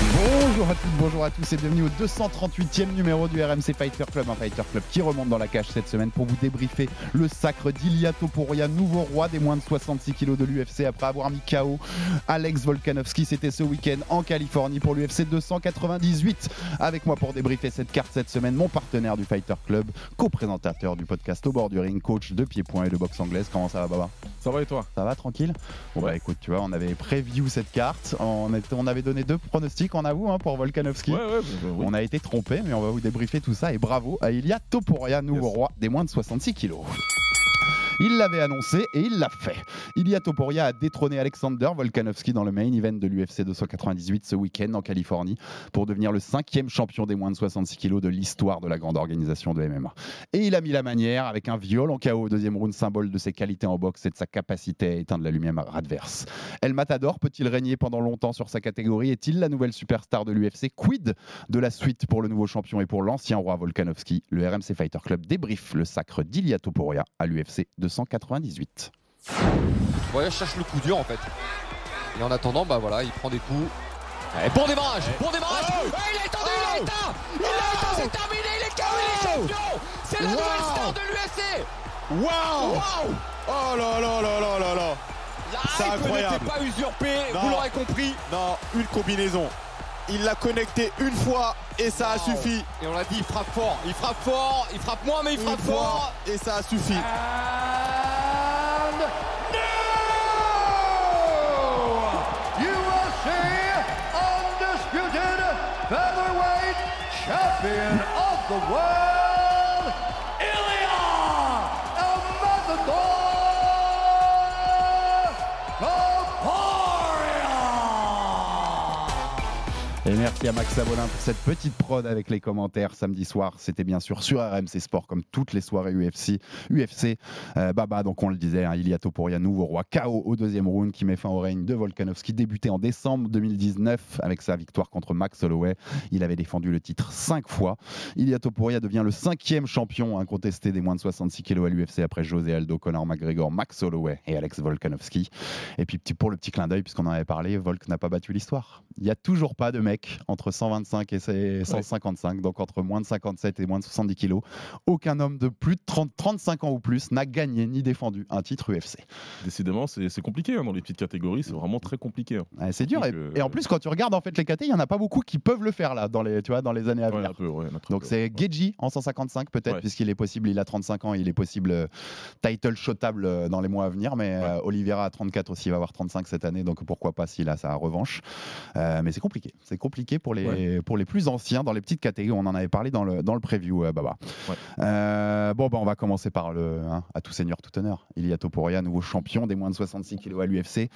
Bonjour à toutes, bonjour à tous et bienvenue au 238e numéro du RMC Fighter Club, un Fighter Club qui remonte dans la cage cette semaine pour vous débriefer le sacre d'Ilia Topuria, nouveau roi des moins de 66 kilos de l'UFC après avoir mis KO Alex Volkanovski. C'était ce week-end en Californie pour l'UFC 298. Avec moi pour débriefer cette carte cette semaine, mon partenaire du Fighter Club, co-présentateur du podcast au bord du ring, coach de pied-point et de boxe anglaise. Comment ça va, Baba? Ça va et toi? Ça va tranquille? Bon bah écoute, tu vois, on avait preview cette carte, on, était- on avait donné deux pronostics, on avoue, hein, pour Volkanovski. Ouais, ouais, bah, bah, oui. On a été trompé, mais on va vous débriefer tout ça. Et bravo à Ilia Topuria, nouveau Yes. roi des moins de 66 kilos. Il l'avait annoncé et il l'a fait. Ilia Topuria a détrôné Alexander Volkanovski dans le main event de l'UFC 298 ce week-end en Californie pour devenir le cinquième champion des moins de 66 kilos de l'histoire de la grande organisation de MMA. Et il a mis la manière avec un violent KO au deuxième round, symbole de ses qualités en boxe et de sa capacité à éteindre la lumière adverse. El Matador peut-il régner pendant longtemps sur sa catégorie? Est-il la nouvelle superstar de l'UFC Quid de la suite pour le nouveau champion et pour l'ancien roi Volkanovski? Le RMC Fighter Club débrief le sacre d'Ilia Topuria à l'UFC 298. Ouais, cherche le coup dur en fait. Et en attendant, bah voilà, il prend des coups. Et bon démarrage, bon démarrage. Ouais, il a étendu, il a éteint, il a éteint, c'est terminé, il est KO, il est champion. C'est la nouvelle star de l'UFC. Waouh Waouh Oh là là là là là là La C'est hype incroyable. n'était pas usurpée, Non. vous l'aurez compris. Non, une combinaison. Il l'a connecté une fois et ça a suffi. Et on l'a dit, il frappe fort, il frappe fort, il frappe moins, mais il Une frappe fois fort. et ça a suffi. Et merci à Max Sabolin pour cette petite prod avec les commentaires samedi soir. C'était bien sûr sur RMC Sport comme toutes les soirées UFC. UFC, euh, Baba, donc on le disait, hein, Ilia Topuria, nouveau roi, KO au deuxième round qui met fin au règne de Volkanovski, débuté en décembre 2019 avec sa victoire contre Max Holloway. Il avait défendu le titre cinq fois. Ilia Topuria devient le cinquième champion incontesté des moins de 66 kilos à l'UFC après José Aldo, Conor McGregor, Max Holloway et Alex Volkanovski. Et puis pour le petit clin d'œil, puisqu'on en avait parlé, Volk n'a pas battu l'histoire. Il n'y a toujours pas de mec entre 125 et ses- 155, donc entre moins de 57 et moins de 70 kilos. Aucun homme de plus de 30, 35 ans ou plus n'a gagné ni défendu un titre UFC. Décidément, c'est compliqué hein, dans les petites catégories, c'est vraiment très compliqué. hein. Ouais, c'est dur. Et, euh, et en plus, quand tu regardes en fait les KT, il n'y en a pas beaucoup qui peuvent le faire là, dans les, tu vois, dans les années à venir. peu, Donc c'est Geji en 155 peut-être puisqu'il est possible, il a 35 ans, il est possible euh, title shotable euh, dans les mois à venir, mais euh, Oliveira a 34 aussi, il va avoir 35 cette année, donc pourquoi pas s'il a sa revanche. Mais c'est compliqué, c'est compliqué pour les, pour les plus anciens dans les petites catégories, on en avait parlé dans le, dans le preview, euh, Baba. Ouais. Euh, bon, bah, on va commencer par le hein, à tout seigneur, tout honneur. Ilia Topuria, nouveau champion des moins de 66 kilos à l'UFC.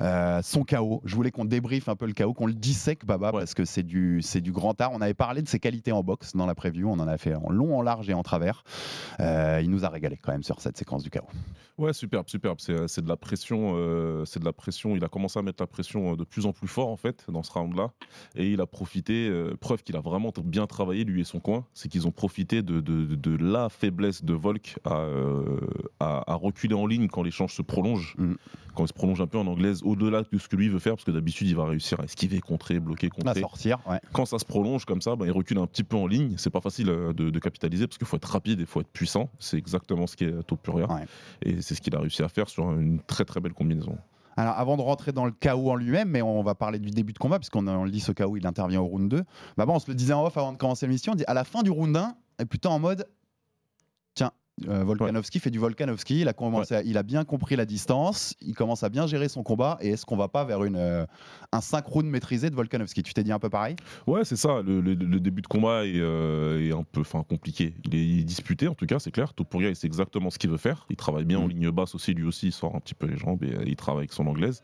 Euh, son KO, je voulais qu'on débriefe un peu le KO, qu'on le dissèque, Baba, Ouais. parce que c'est du, c'est du grand art. On avait parlé de ses qualités en boxe dans la preview, on en a fait en long, en large et en travers. Il nous a régalé quand même sur cette séquence du KO. Ouais, superbe, superbe. C'est c'est de la pression. c'est de la pression. Il a commencé à mettre la pression de plus en plus fort en fait dans ce round-là, et il a profité. euh, preuve qu'il a vraiment bien travaillé lui et son coin. C'est qu'ils ont profité de, de, de- de la faiblesse de Volk à, euh, à, à reculer en ligne quand l'échange se prolonge, Mm. quand il se prolonge un peu en anglaise, au-delà de ce que lui veut faire, parce que d'habitude il va réussir à esquiver, contrer, bloquer, À contrer. sortir, ouais. Quand ça se prolonge comme ça, bah, il recule un petit peu en ligne. C'est pas facile euh, de, de capitaliser parce qu'il faut être rapide et il faut être puissant. C'est exactement ce qui est Topuria. Ouais. Et c'est ce qu'il a réussi à faire sur une très très belle combinaison. Alors, avant de rentrer dans le KO en lui-même, mais on va parler du début de combat, puisqu'on on le dit, ce KO, il intervient au round 2. Bah bon, on se le disait en off avant de commencer l'émission, on dit à la fin du round 1, et plutôt en mode, Euh, Volkanovski fait du Volkanovski. Il a, commencé à- il a bien compris la distance. Il commence à bien gérer son combat. Et est-ce qu'on va pas vers une, euh, un 5 rounds maîtrisé de Volkanovski? Tu t'es dit un peu pareil? Ouais, c'est ça. Le, le- le début de combat est, euh, est un peu enfin, compliqué. Il est, il est disputé, en tout cas, c'est clair. Topuria, il sait exactement ce qu'il veut faire. Il travaille bien en Mhm. ligne basse aussi, lui aussi. Il sort un petit peu les jambes et il travaille avec son anglaise.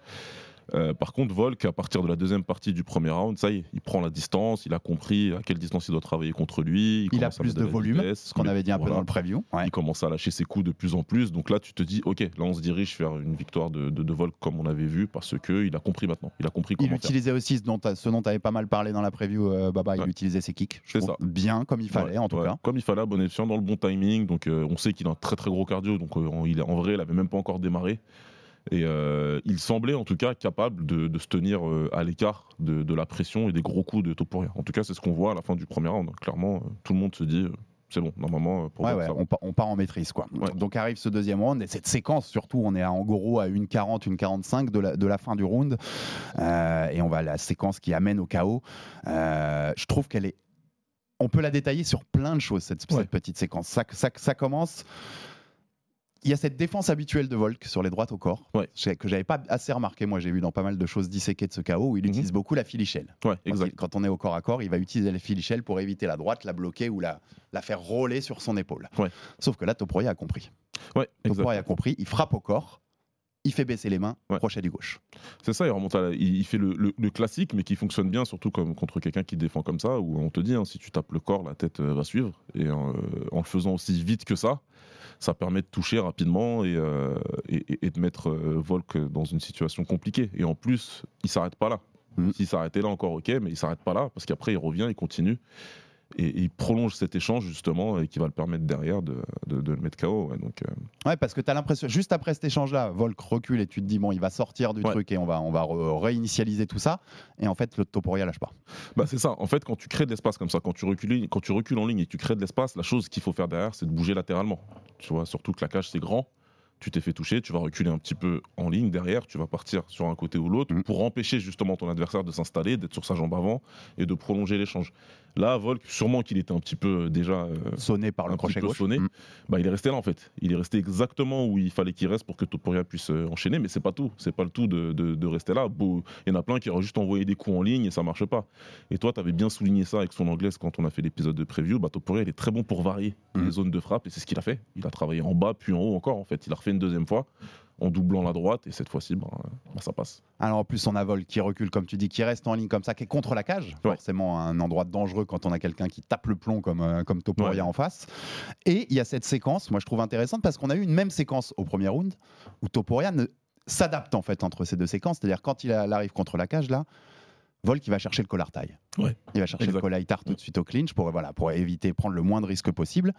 Euh, par contre, Volk, à partir de la deuxième partie du premier round, ça y est, il prend la distance, il a compris à quelle distance il doit travailler contre lui. Il a commence à plus de la volume, vitesse, ce qu'on il- avait dit un peu dans le preview. Ouais. Il commence à lâcher ses coups de plus en plus. Donc là, tu te dis, ok, là, on se dirige vers une victoire de, de, de Volk comme on avait vu parce qu'il a compris maintenant. Il a compris Il comment faire. utilisait aussi ce dont tu avais pas mal parlé dans la preview, euh, Baba. Il Ouais. utilisait ses kicks. Je ça. Bien, comme il fallait, Ouais, en tout cas. Comme il fallait, à bon escient, dans le bon timing. Donc, euh, on sait qu'il a un très très gros cardio. Donc, il en vrai, il avait même pas encore démarré. Et euh, il semblait en tout cas capable de, de se tenir euh, à l'écart de, de la pression et des gros coups de Topuria. En tout cas, c'est ce qu'on voit à la fin du premier round. Clairement, euh, tout le monde se dit, c'est bon, normalement, pour Ouais, on, pa- on part en maîtrise. Quoi. Ouais. Donc arrive ce deuxième round et cette séquence, surtout, on est à, en gros à 1,40, 1,45 de la, de la fin du round. Euh, et on va à la séquence qui amène au chaos. Euh, je trouve qu'elle est. On peut la détailler sur plein de choses, cette, petite séquence. Ça, ça, ça commence. Il y a cette défense habituelle de Volk sur les droites au corps, Ouais. que j'avais pas assez remarqué. Moi, j'ai vu dans pas mal de choses disséquées de ce chaos où il Mhm. utilise beaucoup la filichelle. Ouais, Quand, exact. il- quand on est au corps à corps, il va utiliser la filichelle pour éviter la droite, la bloquer ou la, la faire rouler sur son épaule. Ouais. Sauf que là, Topuria a compris. Ouais, a compris, il frappe au corps, il fait baisser les mains, Ouais. crochet du gauche. C'est ça, il remonte à la- il, fait le, le- le classique, mais qui fonctionne bien, surtout comme contre quelqu'un qui défend comme ça, où on te dit, hein, si tu tapes le corps, la tête euh, va suivre. Et euh, en le faisant aussi vite que ça, ça permet de toucher rapidement et, euh, et- et- et de mettre euh, Volk dans une situation compliquée. Et en plus, il s'arrête pas là. Mhm. S'il s'arrêtait là encore, ok, mais il s'arrête pas là, parce qu'après, il revient, il continue. Et, et il prolonge cet échange, justement, et qui va le permettre derrière de, de- de le mettre KO. ouais. donc, euh, Ouais, parce que tu as l'impression, juste après cet échange-là, Volk recule et tu te dis, bon, il va sortir du Ouais. truc et on va, on va réinitialiser tout ça. Et en fait, le Topuria lâche pas. Bah c'est ça. En fait, quand tu crées de l'espace comme ça, quand tu recules, quand tu recules en ligne et que tu crées de l'espace, la chose qu'il faut faire derrière, c'est de bouger latéralement. Tu vois, surtout que la cage c'est grand. Tu t'es fait toucher, tu vas reculer un petit peu en ligne derrière, tu vas partir sur un côté ou l'autre Mhm. pour empêcher justement ton adversaire de s'installer, d'être sur sa jambe avant et de prolonger l'échange. Là, Volk, sûrement qu'il était un petit peu euh, déjà euh, Sonné par le crochet gauche. sonné. Mm. bah, il est resté là en fait. Il est resté exactement où il fallait qu'il reste pour que Topuria puisse euh, enchaîner, mais c'est pas tout. C'est pas le tout de, de- de rester là. Beau- Il y en a plein qui auraient juste envoyé des coups en ligne et ça marche pas. Et toi, tu avais bien souligné ça avec son anglaise quand on a fait l'épisode de preview. Bah, Topuria, il est très bon pour varier Mhm. les zones de frappe et c'est ce qu'il a fait. Il a travaillé en bas puis en haut encore en fait. Il a refait une deuxième fois en doublant la droite et cette fois-ci, bah, bah, ça passe. Alors en plus, on a Volk qui recule, comme tu dis, qui reste en ligne comme ça, qui est contre la cage. Ouais. Forcément, un endroit dangereux quand on a quelqu'un qui tape le plomb comme, euh, comme Topuria Ouais. en face. Et il y a cette séquence, moi je trouve intéressante, parce qu'on a eu une même séquence au premier round, où Topuria ne s'adapte en fait entre ces deux séquences. C'est-à-dire quand il arrive contre la cage, là, Volk il va chercher le collar taille. Ouais. Il va chercher Exact. le collar tard tout de suite au clinch pour, voilà, pour éviter prendre le moins de risques possible.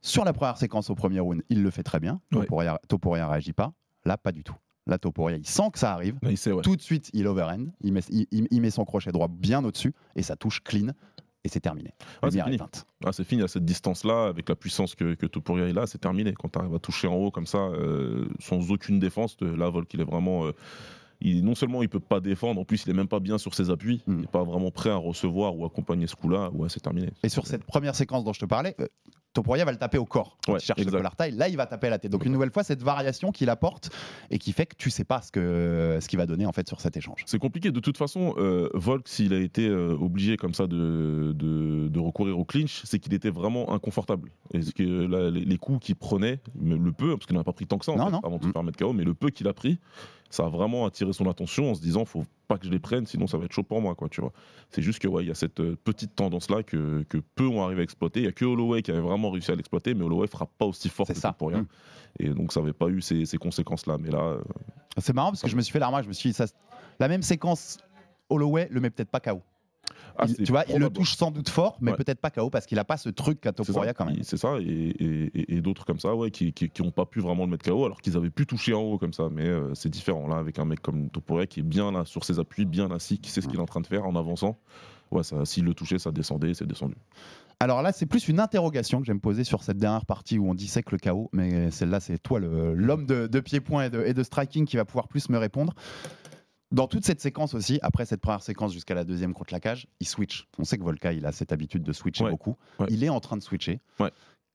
Sur la première séquence au premier round, il le fait très bien. Ouais. Topuria, Topuria réagit pas. Là, pas du tout. Là, Topuria, il sent que ça arrive. Il sait, ouais. Tout de suite, il overhand, il met, il, met son crochet droit bien au-dessus et ça touche clean et c'est terminé. Ah, La c'est fini. Ah, fini à cette distance-là, avec la puissance que, que Topuria est là, c'est terminé. Quand tu arrives à toucher en haut comme ça, euh, sans aucune défense, de, là, Volk, il est vraiment. euh, il, non seulement il peut pas défendre, en plus il est même pas bien sur ses appuis, Mm. il n'est pas vraiment prêt à recevoir ou accompagner ce coup-là, ouais, c'est terminé. Et sur cette première séquence dont je te parlais, Topuria va le taper au corps. Quand Ouais, il cherche exact. le taille. Là, il va taper à la tête. Donc une nouvelle fois, cette variation qu'il apporte et qui fait que tu sais pas ce que ce qu'il va donner en fait sur cet échange. C'est compliqué. De toute façon, euh, Volk, s'il a été euh, obligé comme ça de, de, de recourir au clinch, c'est qu'il était vraiment inconfortable. Et que là, les, les coups qu'il prenait, le peu, parce qu'il n'a pas pris tant que ça en Non, fait, non. avant de se Mm. faire mettre KO, mais le peu qu'il a pris, ça a vraiment attiré son attention en se disant faut pas que je les prenne, sinon ça va être chaud pour moi. Quoi, tu vois. C'est juste que ouais, il y a cette euh, petite tendance-là que, que peu ont arrivé à exploiter. Il y a que Holloway qui avait vraiment réussi à l'exploiter, mais Holloway frappe pas aussi fort que ça. pour rien. Mm. Et donc ça n'avait pas eu ces, ces conséquences-là. Mais là, euh, C'est marrant parce que je me suis fait la remarque, je me suis dit, ça, la même séquence, Holloway le met peut-être pas KO. Ah, tu vois, il le touche sans doute fort, mais Ouais. peut-être pas KO parce qu'il a pas ce truc qu'a Topuria quand même. C'est ça, et, et- et- et d'autres comme ça, ouais, qui n'ont pas pu vraiment le mettre KO, alors qu'ils avaient pu toucher en haut comme ça. Mais euh, c'est différent là, avec un mec comme Topuria qui est bien là sur ses appuis, bien assis, qui sait ce qu'il est en train de faire en avançant. Ouais, s'il le touchait, ça descendait, c'est descendu. Alors là, c'est plus une interrogation que j'aime poser sur cette dernière partie où on dissèque le chaos, mais celle-là, c'est toi, l'homme de, de pied-point et de, et de striking, qui va pouvoir plus me répondre. Dans toute cette séquence aussi, après cette première séquence jusqu'à la deuxième contre la cage, il switch. On sait que Volka, il a cette habitude de switcher Ouais, beaucoup. ouais. Il est en train de switcher. Ouais.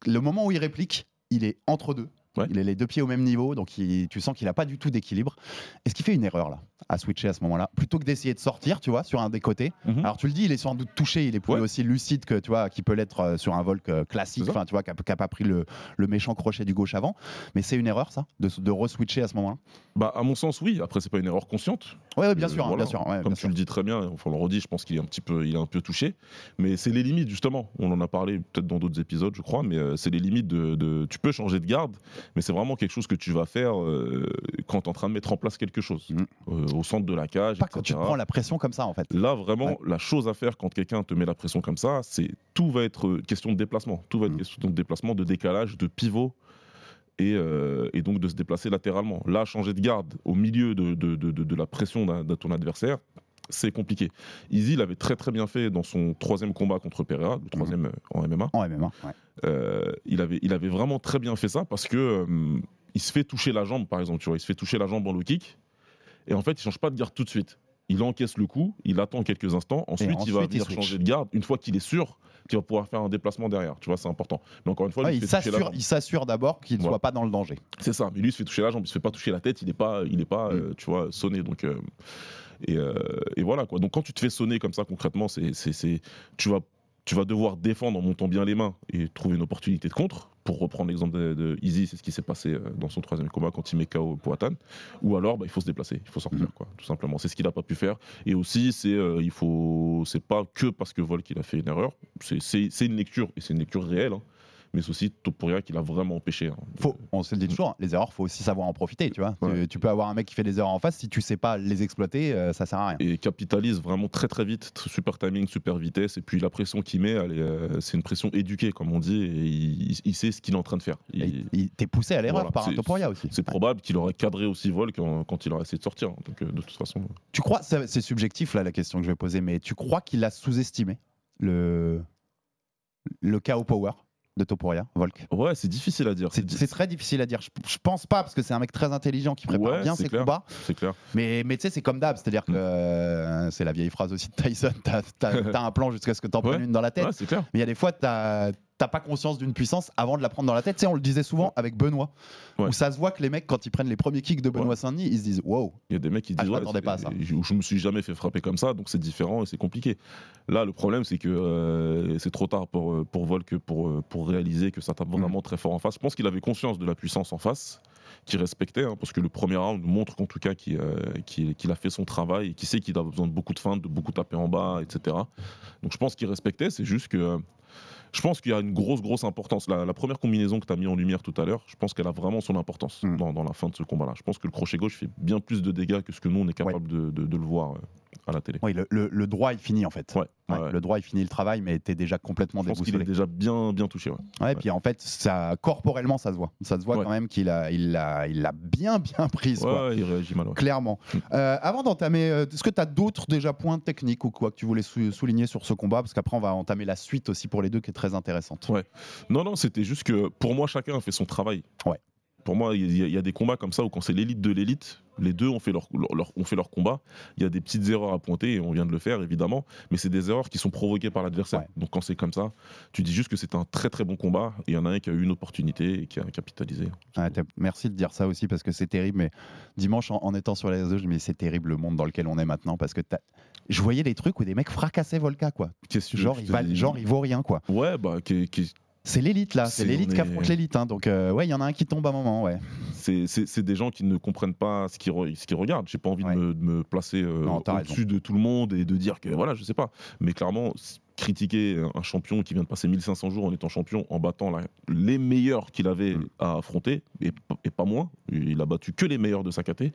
Le moment où il réplique, il est entre deux. Il est les deux pieds au même niveau, donc il- tu sens qu'il n'a pas du tout d'équilibre. Est-ce qu'il fait une erreur là, à switcher à ce moment-là? Plutôt que d'essayer de sortir, tu vois, sur un des côtés. Mhm. Alors tu le dis, il est sans doute touché, il est plus aussi lucide que tu vois, qui peut l'être euh, sur un volk euh, classique, enfin tu vois, qui n'a pas pris le, le méchant crochet du gauche avant. Mais c'est une erreur ça, de, de re-switcher à ce moment-là? Bah, à mon sens, oui. Après, c'est pas une erreur consciente. Ouais, bien Euh, sûr, hein, voilà. bien sûr. ouais, Comme bien tu sûr. le dis très bien, enfin, on le redit, je pense qu'il est un petit peu, il est un peu touché. Mais c'est les limites, justement. On en a parlé peut-être dans d'autres épisodes, je crois, mais euh, c'est les limites de, de- Tu peux changer de garde, mais c'est vraiment quelque chose que tu vas faire euh, quand tu es en train de mettre en place quelque chose. Euh, au centre de la cage, Pas quand tu te prends la pression comme ça en fait. Là, vraiment, Ouais. la chose à faire quand quelqu'un te met la pression comme ça, c'est tout va être question de déplacement. Tout va être Mm. question de déplacement, de décalage, de pivot. Et, euh, et donc de se déplacer latéralement. Là, changer de garde au milieu de, de- de- de- de la pression de ton adversaire, c'est compliqué. Easy l'avait très très bien fait dans son troisième combat contre Pereira, le troisième euh, en MMA. En MMA. ouais. Euh, il, avait, il avait vraiment très bien fait ça parce que euh, il se fait toucher la jambe, par exemple. Tu vois, il se fait toucher la jambe en low kick. Et en fait, il change pas de garde tout de suite. Il encaisse le coup, il attend quelques instants. Ensuite, il va il venir changer de garde une fois qu'il est sûr qu'il va pouvoir faire un déplacement derrière. Tu vois, c'est important. Mais encore une fois, Ouais, il s'assure, jambe. il s'assure d'abord qu'il ne Voilà. soit pas dans le danger. C'est ça. Mais lui, il se fait toucher la jambe. Il se fait pas toucher la tête. Il n'est pas, il est pas, Mm. euh, tu vois, sonné. Donc, euh, et, euh, et voilà quoi. Donc, quand tu te fais sonner comme ça concrètement, c'est, c'est, c'est- tu vas, tu vas devoir défendre en montant bien les mains et trouver une opportunité de contre. Pour reprendre l'exemple de, de Easy, c'est ce qui s'est passé euh, dans son troisième combat quand il met KO Poatan. Ou alors, bah, il faut se déplacer, il faut sortir, Mhm. quoi, tout simplement. C'est ce qu'il n'a pas pu faire. Et aussi, c'est, euh, il faut, c'est pas que parce que Volk il a fait une erreur. C'est une lecture et c'est une lecture réelle. hein. Mais c'est aussi Topuria qui l'a vraiment empêché. hein. Faut, on se le dit toujours, les erreurs, faut aussi savoir en profiter, tu vois. Tu- Ouais. Tu, peux avoir un mec qui fait des erreurs en face, si tu sais pas les exploiter, euh, ça sert à rien. et capitalise vraiment très très vite, super timing, super vitesse, et puis la pression qu'il met, euh, c'est une pression éduquée comme on dit, et il, il sait ce qu'il est en train de faire. Il- il- T'es poussé à l'erreur Voilà, par un Topuria aussi. c'est probable qu'il aurait cadré aussi Vol quand, quand il aurait essayé de sortir. hein. Donc euh, de toute façon, Tu crois, c'est c'est subjectif là la question que je vais poser, mais tu crois qu'il a sous-estimé le, le KO power? De Topuria, Volk ouais, c'est difficile à dire. C'est c'est très difficile à dire. Je, je pense pas parce que c'est un mec très intelligent qui prépare Ouais, bien ses clair. combats. c'est clair. Mais, mais tu sais, c'est comme d'hab, c'est-à-dire que Mm. euh, c'est la vieille phrase aussi de Tyson t'as t'as- t'as un plan jusqu'à ce que t'en prennes Ouais. une dans la tête. Ouais, c'est clair. Mais il y a des fois, t'as t'as pas conscience d'une puissance avant de la prendre dans la tête. Tu sais, on le disait souvent avec Benoît, Ouais. où ça se voit que les mecs, quand ils prennent les premiers kicks de Benoît Ouais. Saint-Denis, ils se disent Wow, Il y a des mecs qui Ah, disent je m'attendais c'est- pas à ça. Je, je me suis jamais fait frapper comme ça, donc c'est différent et c'est compliqué. Là, le problème, c'est que euh, c'est trop tard pour, euh, pour Volk pour, euh, pour réaliser que ça tape Mm. vraiment très fort en face. Je pense qu'il avait conscience de la puissance en face, qu'il respectait, hein, parce que le premier round montre qu'en tout cas qu'il euh, a fait son travail et qu'il sait qu'il a besoin de beaucoup de feintes, de beaucoup taper en bas, etc. Donc je pense qu'il respectait, c'est juste que. Je pense qu'il y a une grosse, grosse importance. La, la première combinaison que tu as mis en lumière tout à l'heure, je pense qu'elle a vraiment son importance Mm. dans, dans la fin de ce combat-là. Je pense que le crochet gauche fait bien plus de dégâts que ce que nous, on est capable de, de- de le voir euh, à la télé. oui, le, le- le droit, il finit en fait. Ouais, Ouais, ouais, ouais. Le droit, il finit le travail, mais t'es déjà complètement Je pense qu'il est déjà bien, bien touché. ouais. Puis en fait, ça, corporellement, ça se voit. Ça se voit quand même qu'il a, il a, il a bien, bien prise. quoi. Ouais, il réagit mal. Clairement. Mm. Euh, avant d'entamer, euh, est-ce que tu as d'autres déjà points techniques ou quoi que tu voulais sou- souligner sur ce combat? Parce qu'après, on va entamer la suite aussi pour les deux qui est très intéressante. Ouais. Non, non, c'était juste que pour moi, chacun a fait son travail. Ouais. Pour moi, il y, a- il y a des combats comme ça où quand c'est l'élite de l'élite, les deux ont fait leur, ont fait leur combat. Il y a des petites erreurs à pointer et on vient de le faire évidemment, mais c'est des erreurs qui sont provoquées par l'adversaire. Ouais. Donc quand c'est comme ça, tu dis juste que c'est un très très bon combat et il y en a un qui a eu une opportunité et qui a capitalisé. Merci de dire ça aussi parce que c'est terrible. Mais dimanche, en, en étant sur les réseaux, je me dis c'est terrible le monde dans lequel on est maintenant parce que je voyais des trucs où des mecs fracassaient Volca quoi. Genre il, dis genre il vaut rien quoi. Ouais, bah, qui- qui- C'est l'élite là, c'est l'élite qui affronte l'élite. hein. Donc euh, ouais, il y en a un qui tombe à un moment. Ouais. c'est des gens qui ne comprennent pas ce qu'ils re- ce qu'ils regardent. J'ai pas envie Ouais. de, me, de me placer euh, au-dessus de tout le monde et de dire que voilà, je sais pas. Mais clairement, critiquer un champion qui vient de passer 1500 jours en étant champion, en battant la- les meilleurs qu'il avait Mm. à affronter, et, pas moins, il a battu que les meilleurs de sa caté.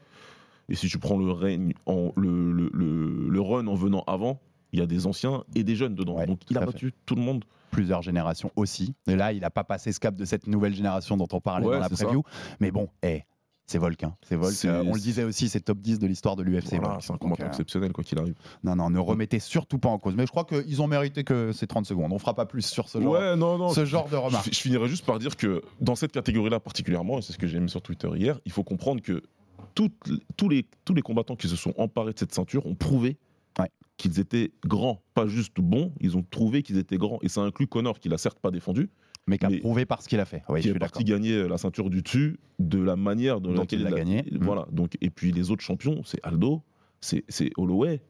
Et si tu prends le, règne en, le, le, le- le run en venant avant, il y a des anciens et des jeunes dedans. Ouais, Donc il a fait. battu tout le monde. Plusieurs générations aussi. Et là, il a pas passé ce cap de cette nouvelle génération dont on parlait Ouais, dans la ça. preview. Mais bon, eh, c'est Volk. hein. C'est Volk. C'est- Euh, on le disait aussi, c'est top 10 de l'histoire de l'UFC. Voilà, Volk. c'est un combattant euh, exceptionnel quoi qu'il arrive. Non, non, ne remettez surtout pas en cause. Mais je crois qu'ils ont mérité que ces 30 secondes. On fera pas plus sur ce genre, ouais, non, non. ce genre de remarques. Je, je finirai juste par dire que dans cette catégorie-là particulièrement, et c'est ce que j'ai mis sur Twitter hier, il faut comprendre que toutes- tous, les, tous les combattants qui se sont emparés de cette ceinture ont prouvé Ouais. Qu'ils étaient grands, pas juste bons, ils ont prouvé qu'ils étaient grands. Et ça inclut Connor, qui l'a certes pas défendu, Mais qui a prouvé par ce qu'il a fait. Oui, qui je est parti gagner la ceinture du dessus de la manière dont il l'a gagné. Mm. Voilà. Donc, et puis les autres champions, c'est Aldo, c'est Holloway.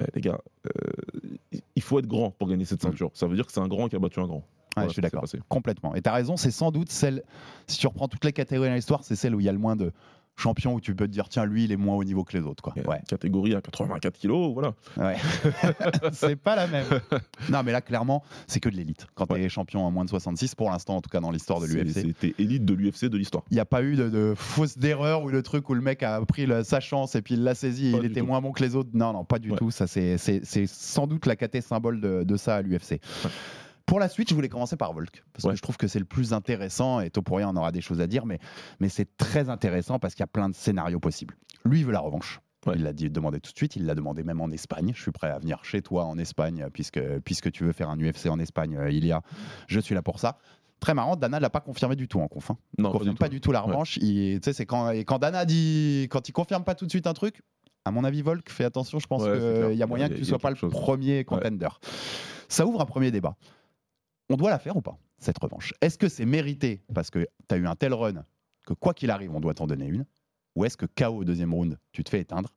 Euh, les gars, euh, il faut être grand pour gagner cette Mm. ceinture. Ça veut dire que c'est un grand qui a battu un grand. Voilà je suis d'accord. Complètement. Et tu as raison, c'est sans doute celle, si tu reprends toutes les catégories dans l'histoire, c'est celle où il y a le moins de champions où tu peux te dire, tiens, lui, il est moins haut niveau que les autres. Quoi. Ouais. Catégorie à 84 kilos, voilà. Ouais. c'est pas la même. Non, mais là, clairement, c'est que de l'élite. Quand tu es champion en moins de 66, pour l'instant, en tout cas dans l'histoire de l'UFC, C'était élite de l'UFC de l'histoire. il n'y a pas eu de, de fausse d'erreur ou le truc où le mec a pris le- sa chance et puis il l'a saisi et il était tout. moins bon que les autres. Non, non, pas du Ouais. tout. Ça, c'est, c'est, c'est sans doute la caté symbole de, de ça à l'UFC. Pour la suite, je voulais commencer par Volk, parce Ouais. que je trouve que c'est le plus intéressant, et Topuria en aura des choses à dire, mais, mais c'est très intéressant parce qu'il y a plein de scénarios possibles. Lui, il veut la revanche. Ouais. Il l'a demandé tout de suite, il l'a demandé même en Espagne. Je suis prêt à venir chez toi en Espagne, puisque, puisque tu veux faire un UFC en Espagne, euh, il y a. Je suis là pour ça. Très marrant, Dana l'a pas confirmé du tout en conf. hein. Non, Il confirme pas du tout la revanche. C'est quand, et quand Dana dit, quand il confirme pas tout de suite un truc, à mon avis, Volk, fais attention, je pense Ouais, qu'il y a moyen Il y a- que tu sois pas le chose. premier contender. Ça ouvre un premier débat. On doit la faire ou pas, cette revanche? Est-ce que c'est mérité parce que tu as eu un tel run que quoi qu'il arrive, on doit t'en donner une? Ou est-ce que KO au deuxième round, tu te fais éteindre?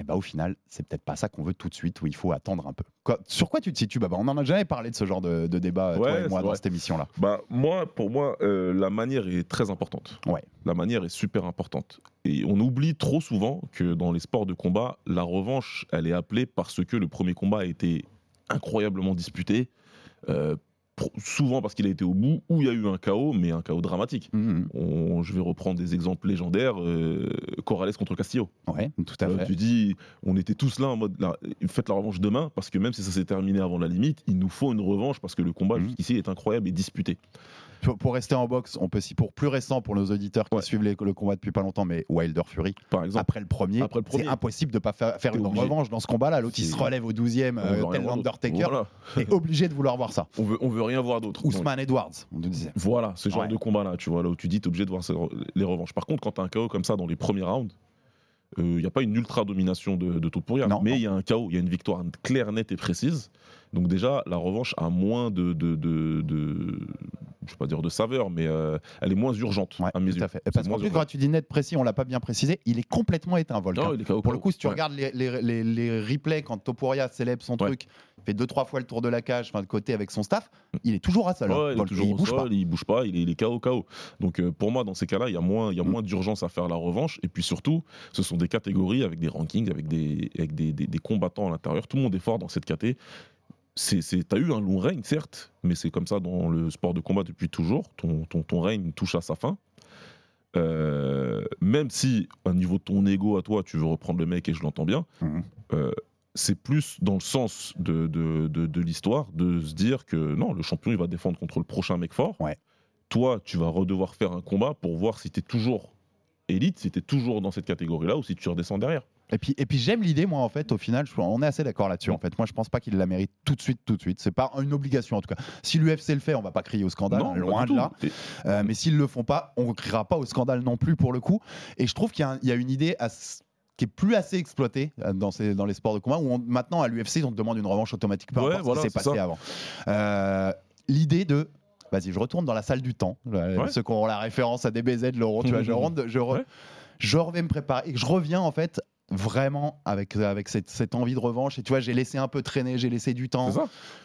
Eh ben, au final, c'est peut-être pas ça qu'on veut tout de suite, où il faut attendre un peu. Quoi- sur quoi tu te situes, On en a jamais parlé de ce genre de, de débat, toi et moi, dans vrai. cette émission-là. Bah, moi, pour moi, euh, la manière est très importante. Ouais. La manière est super importante. Et on oublie trop souvent que dans les sports de combat, la revanche, elle est appelée parce que le premier combat a été incroyablement disputé. euh, souvent parce qu'il a été au bout, ou il y a eu un chaos, mais un chaos dramatique. Mhm. On- je vais reprendre des exemples légendaires. euh, Corrales contre Castillo. Ouais, tout à Euh, tu dis, on était tous là en mode, là, faites la revanche demain, parce que même si ça s'est terminé avant la limite, il nous faut une revanche parce que le combat Mhm. jusqu'ici est incroyable et disputé. Pour, pour rester en boxe, on peut si pour plus récent pour nos auditeurs qui Ouais. suivent les- le combat depuis pas longtemps, mais Wilder Fury. Par exemple, Après le premier, Après le premier. c'est impossible de pas faire, faire une obligé. revanche dans ce combat-là. L'autre il se relève au 12e, on veut euh, rien tel l'Undertaker, Voilà. est obligé de vouloir voir ça. On veut, on veut rien voir d'autre. Ousmane Edwards, on nous disait. Voilà, ce genre Ouais. de combat-là, tu vois, là où tu dis, t'es obligé de voir les revanches. Par contre, quand t'as un KO comme ça dans les premiers rounds, il n'y a pas une ultra domination de, de Topuria, Non, mais non. il y a un KO, il y a une victoire claire, nette et précise. Donc déjà, la revanche a moins de, de, de, de- je vais pas dire de saveur, mais euh, elle est moins urgente Ouais, à mes yeux. fait. Parce qu'en plus, quand tu dis net précis, on l'a pas bien précisé, il est complètement éteint, Volk. Non, Pour le coup, si tu ouais. regardes les, les- les- les replays quand Topuria célèbre son Ouais. truc, fait deux trois fois le tour de la cage, enfin de côté avec son staff, il est toujours à hein, Ouais, il est toujours il bouge sol, pas. il bouge pas, il est, il est KO, KO. Donc euh, pour moi, dans ces cas-là, il y a moins, il y a Mm. moins d'urgence à faire la revanche. Et puis surtout, ce sont des catégories avec des rankings, avec des, avec des, des- des combattants à l'intérieur. Tout le monde est fort dans cette caté. T'as eu un long règne, certes, mais c'est comme ça dans le sport de combat depuis toujours. Ton, ton, ton règne touche à sa fin. Euh, même si, au niveau de ton ego à toi, tu veux reprendre le mec et je l'entends bien, Mhm. euh, c'est plus dans le sens de, de, de- de l'histoire de se dire que non, le champion il va défendre contre le prochain mec fort. Ouais. Toi, tu vas redevoir faire un combat pour voir si tu es toujours élite, si tu es toujours dans cette catégorie-là ou si tu redescends derrière. Et puis, et puis j'aime l'idée, moi, en fait, au final, je- on est assez d'accord là-dessus. En fait, moi, je pense pas qu'il la mérite tout de suite, tout de suite. C'est pas une obligation, en tout cas. Si l'UFC le fait, on va pas crier au scandale, non, loin de là. Euh, mais s'ils le font pas, on ne criera pas au scandale non plus pour le coup. Et je trouve qu'il y, a y une idée qui est plus assez exploitée euh, dans, ces, dans les sports de combat où on- maintenant à l'UFC on te demande une revanche automatique Ouais, importe voilà, ce qui s'est passé ça. avant. Euh, L'idée de vas-y je retourne dans la salle du temps. Ouais. Ceux qui ont la référence à DBZ, l'euro, tu vois, je rentre, je, re- Ouais. je vais me préparer et je reviens en fait vraiment avec, avec cette, cette envie de revanche et tu vois j'ai laissé un peu traîner j'ai laissé du temps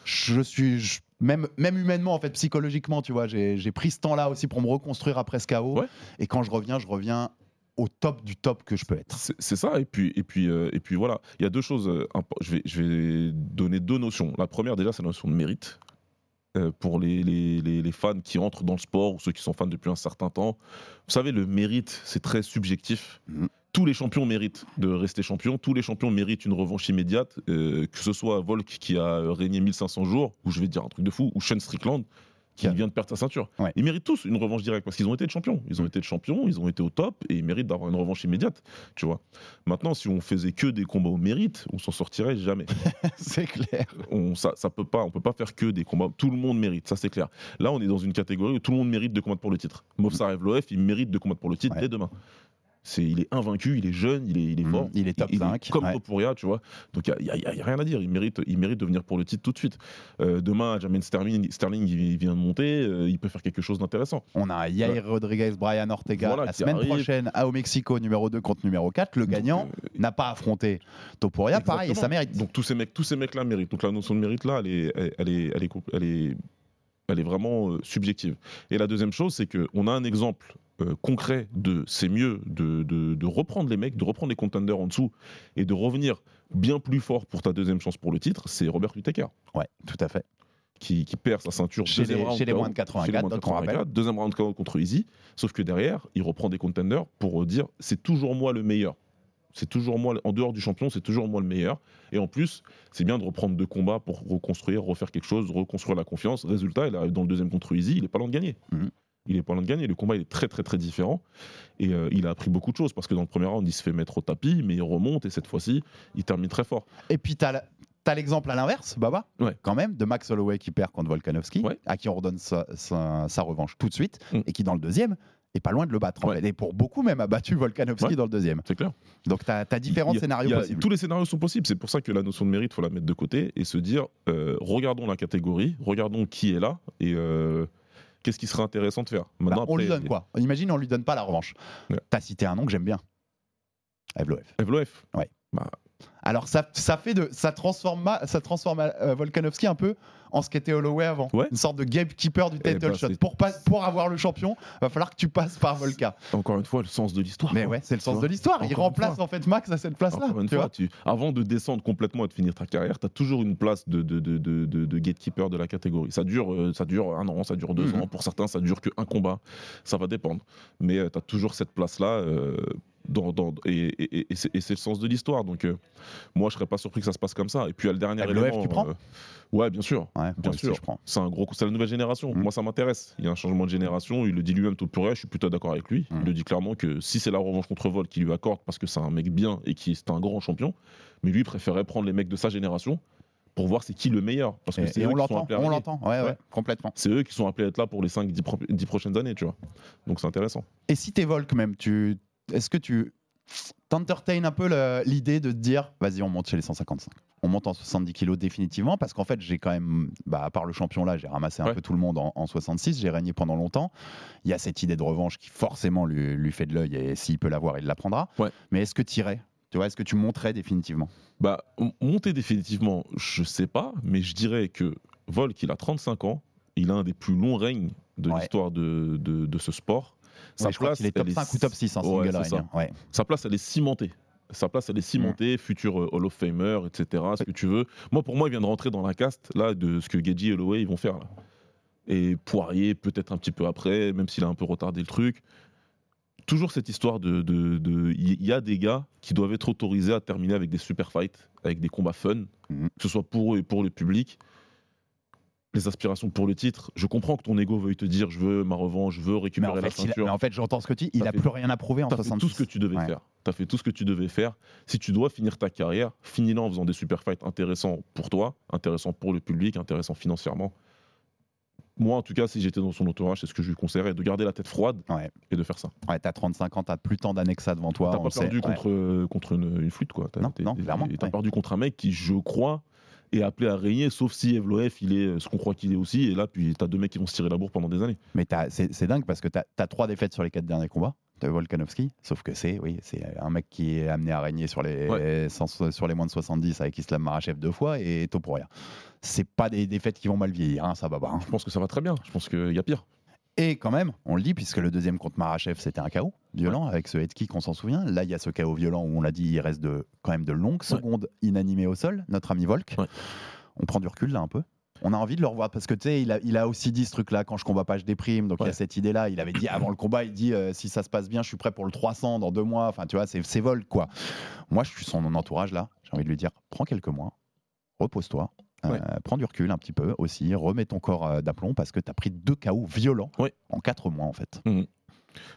je suis je- même même humainement en fait psychologiquement tu vois j'ai pris ce temps là aussi pour me reconstruire après ce chaos Ouais. et quand je reviens je reviens au top du top que je peux être C'est ça, et puis, et, puis, euh, et puis voilà, il y a deux choses. euh, je, vais, je vais donner deux notions. La première, déjà, c'est la notion de mérite. Euh, pour les, les, les- les fans qui entrent dans le sport ou ceux qui sont fans depuis un certain temps. Vous savez, le mérite, c'est très subjectif. Mhm. Tous les champions méritent de rester champions, tous les champions méritent une revanche immédiate, euh, que ce soit Volk qui a régné 1500 jours, ou je vais dire un truc de fou, ou Sean Strickland qui vient de perdre sa ceinture. Ouais. Ils méritent tous une revanche directe parce qu'ils ont été champions. Ils ont été champions, ils ont été au top et ils méritent d'avoir une revanche immédiate. Tu vois. Maintenant, si on faisait que des combats au mérite, on s'en sortirait jamais. c'est clair On, ça, ça peut pas, on peut pas faire que des combats. Tout le monde mérite, ça c'est clair. Là, on est dans une catégorie où tout le monde mérite de combattre pour le titre. Movsar Evloev, il mérite de combattre pour le titre Ouais. dès demain. C'est, il est invaincu, il est jeune, il est, il est Mhm. fort. Il est top 5, comme ouais. Topuria, tu vois. Donc il n'y a, rien à dire. Il mérite, il mérite de venir pour le titre tout de suite. Euh, demain, Jermaine Sterling, Sterling il, il vient de monter, euh, il peut faire quelque chose d'intéressant. On a Yair Rodriguez, Brian Ortega Voilà, la semaine arrive. prochaine à au Mexico, numéro 2 contre numéro 4. Le gagnant euh, n'a pas affronté Topuria, pareil, et ça mérite. Donc tous ces mecs, tous ces mecs-là méritent. Donc la notion de mérite là, elle est, elle, elle est, est, elle est, elle est vraiment euh, subjective. Et la deuxième chose, c'est qu'on a un exemple euh, concret de c'est mieux de, de- de reprendre les mecs, de reprendre les contenders en dessous et de revenir bien plus fort pour ta deuxième chance pour le titre. C'est Robert Whittaker Ouais, tout à fait. qui, qui perd sa ceinture Chez les- round chez les moins de 84, chez les moins de donc on rappelle. 84, deuxième round KO contre Easy. Sauf que derrière, il reprend des contenders pour dire c'est toujours moi le meilleur. C'est toujours moi, en dehors du champion, c'est toujours moi le meilleur. Et en plus, c'est bien de reprendre deux combats pour reconstruire, refaire quelque chose, reconstruire la confiance. Résultat, il arrive dans le deuxième contre Easy, il est pas loin de gagner. Mhm. Il est pas loin de gagner. Le combat il est très très très différent. Et euh, il a appris beaucoup de choses parce que dans le premier round, il se fait mettre au tapis, mais il remonte et cette fois-ci, il termine très fort. Et puis, tu as l'exemple à l'inverse, Baba, Ouais. quand même, de Max Holloway qui perd contre Volkanovski, Ouais. à qui on redonne sa, sa- sa revanche tout de suite, Mm. et qui, dans le deuxième, est pas loin de le battre. en Ouais. fait. Et pour beaucoup, même, a battu Volkanovski Ouais. dans le deuxième. C'est clair. Donc, tu as, différents a- scénarios a- possibles. Tous les scénarios sont possibles. C'est pour ça que la notion de mérite, faut la mettre de côté et se dire euh, regardons la catégorie, regardons qui est là et euh, qu'est-ce qui serait intéressant de faire. Bah, Maintenant, on lui donne quoi? Imagine, on lui donne pas la revanche. Ouais. Tu as cité un nom que j'aime bien. Evloev. Evloev. Alors ça, ça fait de ça transforme ça transforme euh, Volkanovski un peu en ce qu'était Holloway avant, Ouais. une sorte de gatekeeper du Eh title ben, shot. Pour pas pour avoir le champion, va falloir que tu passes par Volka. Encore une fois, le sens de l'histoire. Mais quoi. ouais, c'est le sens de l'histoire. Il remplace en fait Max à cette place-là. Encore une tu fois, vois. tu- avant de descendre complètement et de finir ta carrière, tu as toujours une place de, de, de, de, gatekeeper de la catégorie. Ça dure, euh, ça dure un an, ça dure deux Mhm. ans. Pour certains, ça dure qu'un combat. Ça va dépendre. Mais tu as toujours cette place-là. Dans, dans- et et- et- et c'est c'est le sens de l'histoire. Donc, euh, moi, je serais pas surpris que ça se passe comme ça. Et puis, il y a le dernier élément. prends euh, Ouais, bien sûr. Ouais, Bien sûr. C'est un gros. C'est la nouvelle génération. Mm. Moi, ça m'intéresse. Il y a un changement de génération. Il le dit lui-même tout pour Je suis plutôt d'accord avec lui. Mm. Il le dit clairement que si c'est la revanche contre Vol qui lui accorde parce que c'est un mec bien et qui est un grand champion, mais lui il préférait prendre les mecs de sa génération pour voir c'est qui le meilleur. Parce que c'est eux on qui sont l'entend, on l'entend. Ouais, ouais, Ouais. complètement. C'est eux qui sont appelés à être là pour les 5-10 prochaines années, tu vois. Donc c'est intéressant. Et si t'es Volk même, tu est-ce que tu t'entertaines un peu l'idée de te dire vas-y on monte chez les 155 on monte en 70 kilos définitivement parce qu'en fait j'ai quand même bah, à part le champion là j'ai ramassé un Ouais. peu tout le monde en, en 66 j'ai régné pendant longtemps il y a cette idée de revanche qui forcément lui, lui fait de l'œil et s'il peut l'avoir il la prendra Ouais. mais est-ce que tu irais? Tu vois est-ce que tu monterais définitivement? Bah, monter définitivement, je sais pas, mais je dirais que Volk, il a 35 ans, il a un des plus longs règnes de Ouais. l'histoire de, de, de ce sport. Sa Ouais, je crois place, qu'il est top elle 5 ou top 6 en Ouais, single ouais. sa place, elle est cimentée. Sa place, elle est cimentée, futur euh, Hall of Famer, etc. Ce que tu veux. Moi, pour moi, il vient de rentrer dans la caste là de ce que Gedji et Holloway ils vont faire là. Et Poirier, peut-être un petit peu après, même s'il a un peu retardé le truc. Toujours cette histoire de, de, de- il y a des gars qui doivent être autorisés à terminer avec des super fights, avec des combats fun, Mhm. que ce soit pour eux et pour le public. Les aspirations pour le titre, je comprends que ton ego veuille te dire je veux ma revanche, je veux récupérer la fait, a- ceinture. mais en fait j'entends ce que tu dis il T'as a fait- plus rien à prouver en T'as fait 66 tout ce que tu devais Ouais. faire. T'as fait tout ce que tu devais faire. Si tu dois finir ta carrière, finis-la en faisant des super fights intéressants pour toi, intéressants pour le public, intéressants financièrement. Moi, en tout cas, si j'étais dans son entourage, c'est ce que je lui conseillerais, de garder la tête froide Ouais. et de faire ça. ouais t'as 35 ans t'as plus tant d'années que ça devant toi T'as pas sait, perdu ouais. contre, contre une, une flûte, quoi. T'as- Non, non, clairement, T'as ouais. perdu contre un mec qui, je crois, est appelé à régner, sauf si Evloef, il est ce qu'on croit qu'il est aussi. Et là, puis t'as deux mecs qui vont se tirer la bourre pendant des années. Mais c'est dingue parce que tu as, trois défaites sur les quatre derniers combats de Volkanovski, sauf que c'est oui, c'est un mec qui est amené à régner sur les, Ouais. 100 sur les moins de 70 avec Islam Marachev deux fois et Topuria. C'est pas des défaites qui vont mal vieillir, hein, ça va pas. hein. Je pense que ça va très bien. Je pense qu'il y a pire. Et quand même, on le dit, puisque le deuxième contre Marachev, c'était un chaos violent avec ce head kick, on s'en souvient. Là, il y a ce chaos violent où on l'a dit, il reste de, quand même de longues secondes inanimé au sol, notre ami Volk. Ouais. On prend du recul là un peu. On a envie de le revoir parce que tu sais, il a, il a aussi dit ce truc-là quand je combat pas, je déprime. Donc il y a cette idée-là. Il avait dit avant le combat, il dit euh, si ça se passe bien, je suis prêt pour le 300 dans deux mois. Enfin, tu vois, c'est c'est Volk quoi. Moi, je suis son entourage là. J'ai envie de lui dire prends quelques mois, repose-toi. Euh, prends du recul un petit peu aussi, remets ton corps euh, d'aplomb parce que tu as pris deux KO violents Ouais. en quatre mois en fait. Mhm.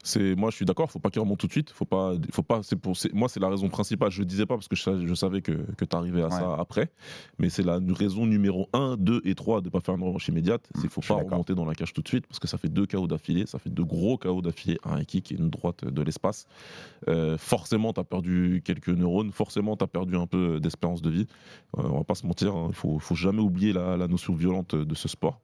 C'est moi, je suis d'accord. Faut pas qu'il remonte tout de suite. Faut pas, faut pas. C'est pour. Moi, c'est la raison principale. Je le disais pas parce que je, sa- je savais que, que tu arrivais à ça après. Mais c'est la raison numéro 1, 2 et 3 de pas faire une revanche immédiate. C'est faut je suis pas remonter dans la cage tout de suite parce que ça fait deux KO d'affilée. Ça fait deux gros KO d'affilée. Un kick et une droite de l'espace. Euh, forcément, tu as perdu quelques neurones. Forcément, tu as perdu un peu d'espérance de vie. Euh, on va pas se mentir. hein, Il faut, faut jamais oublier la, la notion violente de ce sport.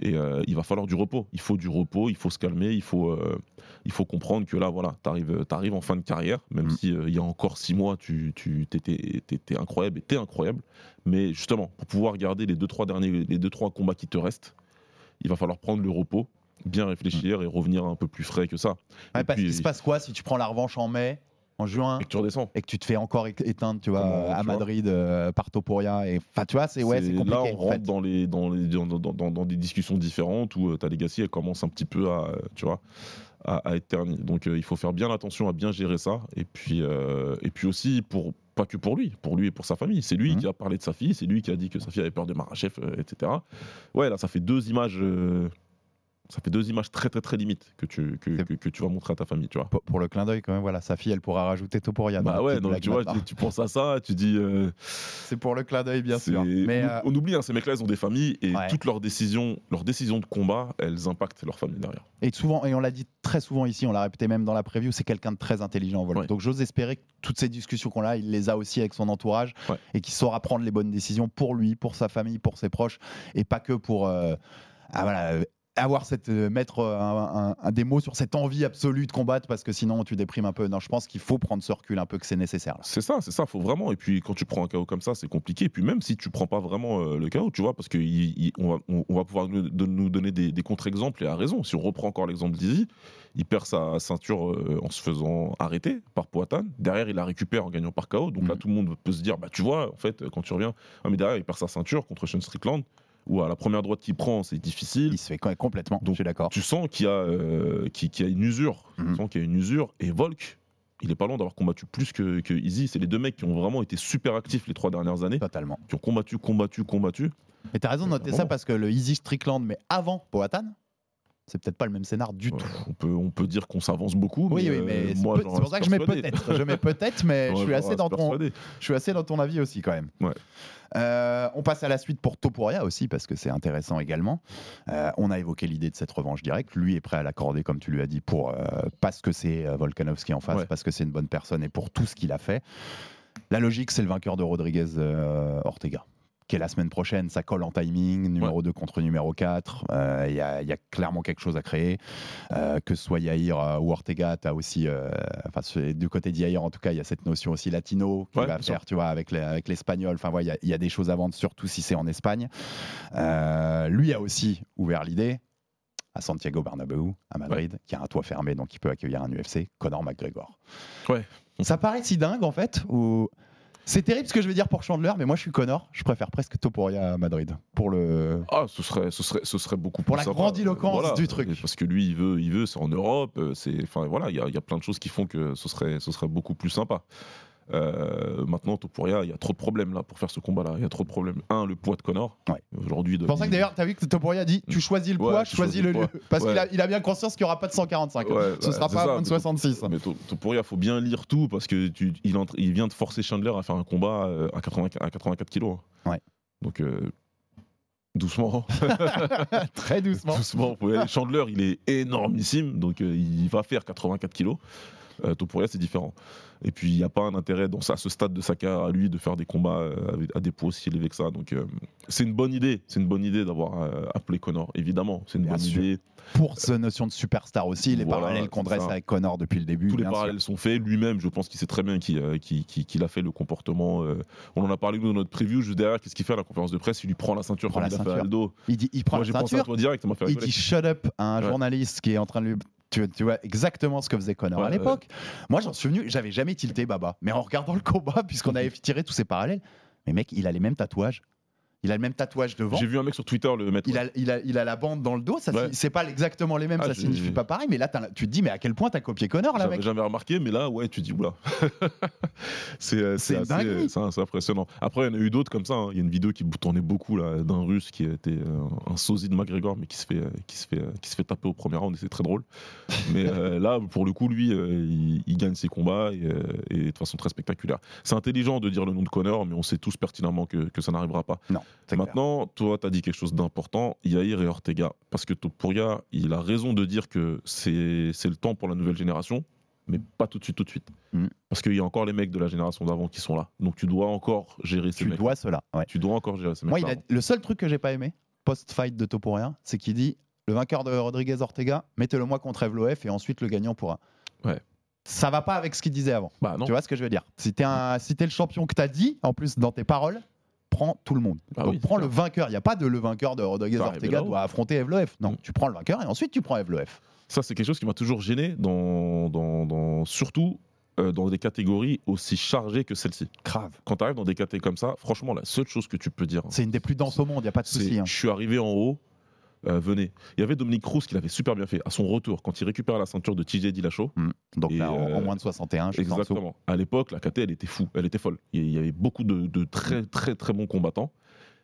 Et euh, il va falloir du repos. Il faut du repos, il faut se calmer, il faut, euh, il faut comprendre que là, voilà, tu arrives, en fin de carrière, même Mm. si euh, il y a encore six mois, tu, tu t'étais incroyable et t'es incroyable. Mais justement, pour pouvoir garder les deux, trois derniers, les deux, trois combats qui te restent, il va falloir prendre le repos, bien réfléchir et revenir un peu plus frais que ça. Ouais, parce qu'il se passe quoi si tu prends la revanche en mai, en juin Et que tu redescends. et que tu te fais encore éteindre, tu vois, Comment, à tu Madrid euh, par Topuria et enfin tu vois, c'est ouais, c'est compliqué. Là, on en rentre fait. dans, les, dans, les, dans, dans- dans- dans des discussions différentes où euh, ta legacy elle commence un petit peu à, tu vois, à, à être ternie. Donc euh, il faut faire bien attention à bien gérer ça. Et puis, euh, et puis aussi, pour, pas que pour lui, pour lui et pour sa famille. C'est lui Mhm. qui a parlé de sa fille, c'est lui qui a dit que sa fille avait peur de Marachev, etc. Ouais, là, ça fait deux images. Ça fait deux images très très très limites que tu, que, C'est- que, que tu vas montrer à ta famille, tu vois. Pour, pour le clin d'œil quand même, voilà, sa fille, elle pourra rajouter Topuria. dans Bah ouais, donc tu vois, tu, tu penses à ça, tu dis. euh, c'est pour le clin d'œil bien sûr. Mais on, euh, on oublie, hein, ces mecs-là, ils ont des familles et Ouais. toutes leurs décisions, leurs décisions de combat, elles impactent leur famille derrière. Et souvent, et on l'a dit très souvent ici, on l'a répété même dans la preview, c'est quelqu'un de très intelligent. Ouais. Donc j'ose espérer que toutes ces discussions qu'on a, il les a aussi avec son entourage Ouais. et qu'il saura prendre les bonnes décisions pour lui, pour sa famille, pour ses proches et pas que pour euh, ah, voilà, avoir cette euh, mettre euh, un, un- un des mots sur cette envie absolue de combattre parce que sinon tu déprimes un peu. Non, je pense qu'il faut prendre ce recul un peu que c'est nécessaire. C'est ça, c'est ça, faut vraiment. Et puis quand tu prends un KO comme ça, c'est compliqué. Et puis même si tu prends pas vraiment euh, le KO, tu vois, parce qu'on va, on, on va pouvoir nous, de- nous donner des, des contre-exemples et à raison. Si on reprend encore l'exemple d'Izzy, il perd sa ceinture euh, en se faisant arrêter par Poatan. Derrière, il la récupère en gagnant par KO. Donc là, Mhm. tout le monde peut se dire, bah tu vois, en fait, quand tu reviens, ah, mais derrière, il perd sa ceinture contre Sean Strickland, où à la première droite qu'il prend, c'est difficile. Il se fait quand- complètement. Donc, je suis d'accord. tu sens qu'il y, a, euh, y a une usure. Mhm. Tu sens qu'il y a une usure. Et Volk, il est pas loin d'avoir combattu plus que, que Easy. C'est les deux mecs qui ont vraiment été super actifs les trois dernières années, Totalement. qui ont combattu, combattu, combattu. Et t'as raison de noter ça parce que le Easy Strickland, mais avant Poatan, c'est peut-être pas le même scénar du Ouais, tout. on, peut, on peut dire qu'on s'avance beaucoup. Oui, mais, oui, mais euh, c'est pour ça que je mets peut-être. Je mets peut-être, mais je suis assez dans ton, je suis assez dans ton avis aussi quand même. Ouais. Euh, on passe à la suite pour Topuria aussi parce que c'est intéressant également. Euh, on a évoqué l'idée de cette revanche directe. Lui est prêt à l'accorder comme tu lui as dit pour euh, parce que c'est Volkanovski en face, Ouais. parce que c'est une bonne personne et pour tout ce qu'il a fait. La logique, c'est le vainqueur de Rodriguez Ortega. Qui est la semaine prochaine, ça colle en timing, numéro 2 contre numéro 4. Euh, Il y, a- y clairement quelque chose à créer. Euh, que ce soit Yair euh, ou Ortega, tu as aussi, enfin, du côté d'Yair en tout cas, il y a cette notion aussi latino qui Ouais, va sûr. faire, tu vois, avec les- avec l'espagnol. Enfin, il y a- il y, a des choses à vendre, surtout si c'est en Espagne. Lui a aussi ouvert l'idée à Santiago Bernabéu, à Madrid, qui a un toit fermé, donc il peut accueillir un UFC, Conor McGregor. Ouais. Ça paraît si dingue en fait, ou c'est terrible ce que je vais dire pour Chandler, mais moi je suis Conor, je préfère presque Topuria à Madrid pour le. Ah, ce serait, ce serait, ce serait beaucoup Pour plus la sympa. grandiloquence du truc. Parce que lui, il veut, il veut, c'est en Europe. euh, C'est, enfin voilà, il y y a plein de choses qui font que ce serait, ce serait beaucoup plus sympa. Euh, maintenant, Topuria, il y a trop de problèmes là pour faire ce combat-là. Il y a trop de problèmes. Un, le poids de Connor. Ouais. Aujourd'hui, C'est pour ça que d'ailleurs, tu as vu que Topuria a dit tu choisis le poids, je choisis choisis le lieu. Parce Ouais. qu'il a, il a bien conscience qu'il n'y aura pas de 145. Ouais, Ce ouais, sera pas ça, à moins de mais 66. Mais To- Topuria, faut bien lire tout parce que tu, il, entre- il vient de forcer Chandler à faire un combat euh, à, 80 à 84 kilos. hein. Ouais. Donc euh, doucement. Très doucement. Doucement. Chandler, il est énormissime, donc euh, il va faire 84 kilos. Euh, Topuria, c'est différent. Et puis, il n'y a pas un intérêt dans ça, à ce stade de sa carrière à lui de faire des combats euh, à des poids aussi élevés que ça. Donc, euh, c'est une bonne idée. C'est une bonne idée d'avoir euh, appelé Connor, évidemment. C'est une Bien bonne sûr. idée. Pour cette notion de superstar aussi, les Voilà, parallèles qu'on dresse avec Connor depuis le début. Tous les sûr. parallèles sont faits. Lui-même, je pense qu'il sait très bien qu'il a fait le comportement. on en a parlé nous, dans notre preview. Juste derrière, qu'est-ce qu'il fait à la conférence de presse? Il lui prend la ceinture Prend comme la il ceinture. Aldo. Il, dit, il prend Moi, la j'ai pensé à ceinture, toi direct, fait il dit shut up à un Ouais. journaliste qui est en train de lui. Tu, tu vois exactement ce que faisait Connor Ouais, à l'époque. Moi, j'en suis venu, j'avais jamais tilté Baba. Mais en regardant le combat, puisqu'on avait tiré tous ces parallèles, mais mec, il a les mêmes tatouages. Il a le même tatouage devant. J'ai vu un mec sur Twitter le mettre. Il a, il, a, il a la bande dans le dos, ça, Ouais. c'est pas exactement les mêmes, Ah, ça signifie pas pareil, mais là tu te dis, mais à quel point t'as copié Connor là, J'avais mec? jamais remarqué, mais là, ouais, tu dis, oula. c'est euh, C'est impressionnant. Après, il y en a eu d'autres comme ça. hein. Il y a une vidéo qui tournait beaucoup là, d'un russe qui était euh, un sosie de McGregor, mais qui se fait, euh, qui se fait, euh, qui se fait taper au premier round, et c'est très drôle. Mais là, pour le coup, lui, il, il gagne ses combats et, et de façon très spectaculaire. C'est intelligent de dire le nom de Connor, mais on sait tous pertinemment que, que ça n'arrivera pas. Non. Maintenant, toi, tu as dit quelque chose d'important, Yair et Ortega. Parce que Topuria, il a raison de dire que c'est le temps pour la nouvelle génération, mais pas tout de suite, tout de suite. Mm. Parce qu'il y a encore les mecs de la génération d'avant qui sont là. Donc tu dois encore gérer ces Tu mecs. dois cela. Ouais. Tu dois encore gérer ces Moi, mecs. le seul truc que j'ai pas aimé, post-fight de Topuria, c'est qu'il dit le vainqueur de Rodriguez Ortega, mettez-le moi contre Evloef et ensuite le gagnant pourra. Ouais. Ça va pas avec ce qu'il disait avant. Bah non. Tu vois ce que je veux dire? Si t'es si t'es le champion que t'as dit, en plus dans tes paroles, prends tout le monde. Bah Donc oui, prends le vainqueur. Il n'y a pas de le vainqueur de Rodriguez arrive Ortega doit affronter Evloef. Non, Mm. tu prends le vainqueur et ensuite tu prends Evloef. Ça, c'est quelque chose qui m'a toujours gêné, dans, dans, dans- surtout euh, dans des catégories aussi chargées que celle-ci. Grave. Quand tu arrives dans des catégories comme ça, franchement, la seule chose que tu peux dire, C'est une des plus denses au monde, il n'y a pas de souci. hein. je suis arrivé en haut, euh, venez. Il y avait Dominique Cruz qui l'avait super bien fait. À son retour, quand il récupère la ceinture de TJ Dillashaw, Donc Et, là, en, en euh, moins de 61, je. Exactement. À l'époque, la KT, elle était fou, elle était folle. Il y avait beaucoup de, de très, très, très bons combattants.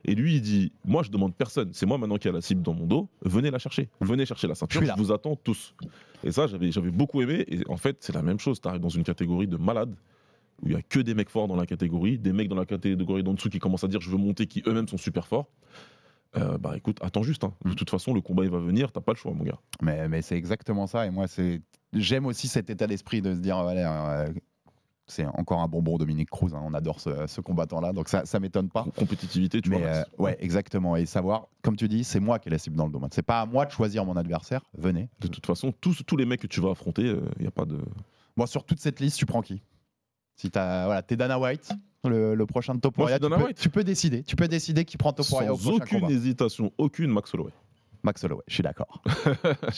Et lui, il dit Moi, je demande personne. C'est moi maintenant qui a la cible dans mon dos. Venez la chercher. Venez chercher la ceinture. Je vous attends tous. Et ça, j'avais j'avais beaucoup aimé. Et en fait, c'est la même chose. Tu arrives dans une catégorie de malades où il y a que des mecs forts dans la catégorie, des mecs dans la catégorie d'en dessous qui commencent à dire Je veux monter, qui eux-mêmes sont super forts. Euh, bah écoute, attends juste. hein. Mm. De toute façon, le combat, il va venir. T'as pas le choix, mon gars. Mais, mais c'est exactement ça. Et moi, c'est j'aime aussi cet état d'esprit de se dire euh, c'est encore un bonbon Dominique Cruz. hein. On adore ce, ce combattant-là. Donc ça, ça m'étonne pas. Compétitivité, tu Mais vois. euh, ouais, exactement. Et savoir, comme tu dis, c'est moi qui ai la cible dans le domaine. C'est pas à moi de choisir mon adversaire. Venez. De toute façon, tous, tous les mecs que tu vas affronter, il n'y a pas de. Bon, sur toute cette liste, tu prends qui? Si t'as, voilà, t'es Dana White, le, le prochain de suis tu, peux, White. tu peux décider. Tu peux décider qui prend Topuria au Sans prochain aucune combat. hésitation, aucune Max Holloway. Max Holloway, je suis d'accord.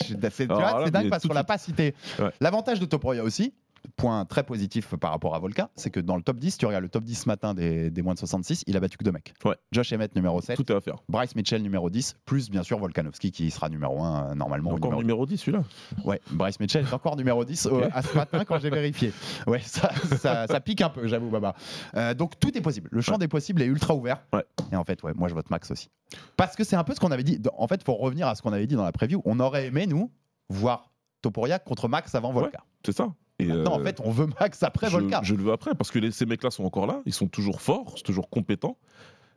C'est dingue parce qu'on l'a pas cité. Ouais. L'avantage de Topuria aussi, point très positif par rapport à Volka, c'est que dans le top 10, tu regardes le top 10 ce matin des, des moins de 66, il a battu que deux mecs. Ouais. Josh Emmett numéro 7, Tout à faire. Bryce Mitchell numéro 10, plus bien sûr Volkanovski qui sera numéro 1 euh, normalement. Encore numéro numéro 10, celui-là. Ouais, Bryce Mitchell est encore numéro 10 euh, à ce matin quand j'ai vérifié. Ouais, ça, ça, ça pique un peu, j'avoue, Baba. Euh, donc tout est possible. Le champ des possibles est ultra ouvert. Ouais. Et en fait, ouais, moi je vote Max aussi. Parce que c'est un peu ce qu'on avait dit. En fait, pour revenir à ce qu'on avait dit dans la preview, on aurait aimé, nous, voir Topuria contre Max avant Volka. C'est ça. Et, Non, en euh, fait, on veut Max après je, je le veux après parce que les- ces mecs-là sont encore là, ils sont toujours forts, sont toujours compétents.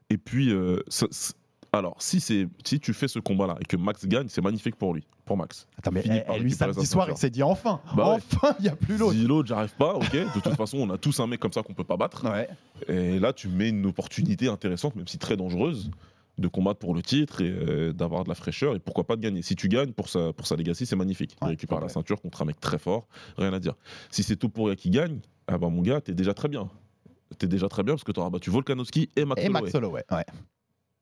Et puis, euh, ça- alors, si, si tu fais ce combat-là et que Max gagne, c'est magnifique pour lui, pour Max. Attends, mais finit eh, eh, lui, samedi sa soir, il s'est dit enfin Bah ouais. Enfin, il n'y a plus l'autre. Si l'autre, j'arrive pas, ok. De toute façon, on a tous un mec comme ça qu'on peut pas battre. Ouais. Et là, tu mets une opportunité intéressante, même si très dangereuse, de combattre pour le titre et euh, d'avoir de la fraîcheur et pourquoi pas de gagner. Si tu gagnes pour sa, pour sa legacy, c'est magnifique. Il Ouais, récupère ouais. la ceinture contre un mec très fort, rien à dire. Si c'est Topuria qui gagne, ah bah mon gars, t'es déjà très bien. T'es déjà très bien parce que t'auras battu Volkanovski et Max Et. Max Holloway, ouais.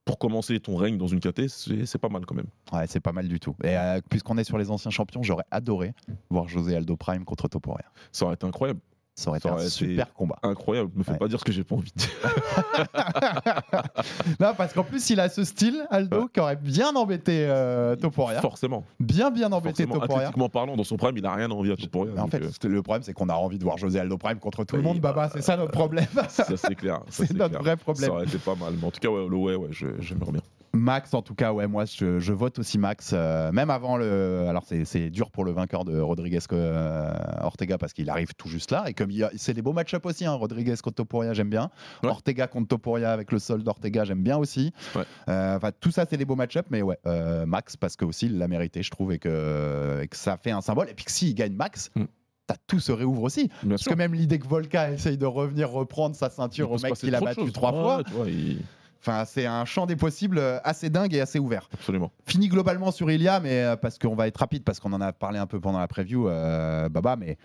Pour commencer ton règne dans une KT, c'est pas mal quand même. Ouais, c'est pas mal du tout. Et euh, puisqu'on est sur les anciens champions, j'aurais adoré voir José Aldo Prime contre Topuria. Ça aurait été incroyable. Ça aurait été un super combat. Incroyable. Me fais Ouais. pas dire ce que j'ai pas envie de dire. non, parce qu'en plus, il a ce style, Aldo, Ouais. qui aurait bien embêté euh, Topuria. Forcément. Bien, bien embêté Forcément. Topuria. Athlétiquement parlant, dans son prime, il a rien envie à Topuria. Mais en fait, euh, le problème, c'est qu'on a envie de voir José Aldo Prime contre tout le Oui, monde, bah, Baba. C'est ça notre problème. ça c'est clair. C'est notre clair. vrai problème. Ça aurait été pas mal. Mais en tout cas, ouais, ouais, je- j'aimerais bien. Max, en tout cas, ouais, moi, je, je vote aussi Max. euh, même avant le. Alors, c'est- dur pour le vainqueur de Rodriguez euh, Ortega parce qu'il arrive tout juste là. Et comme il c'est des beaux match-up aussi, hein, Rodriguez contre Topuria, j'aime bien. Ouais. Ortega contre Topuria avec le sol d'Ortega, j'aime bien aussi. Ouais. Euh, Enfin, tout ça, c'est des beaux match-up, mais ouais, euh, Max, parce que aussi, il l'a mérité, je trouve, et que, et que ça fait un symbole. Et puis que s'il gagne Max, Mm. t'as tout se réouvre aussi. Bien Parce que même l'idée que Volka essaye de revenir reprendre sa ceinture au mec qu'il a battu trois fois, il- enfin, c'est un champ des possibles euh, assez dingue et assez ouvert. Absolument. Fini globalement sur Ilia, mais euh, parce qu'on va être rapide, parce qu'on en a parlé un peu pendant la preview, euh, Baba, mais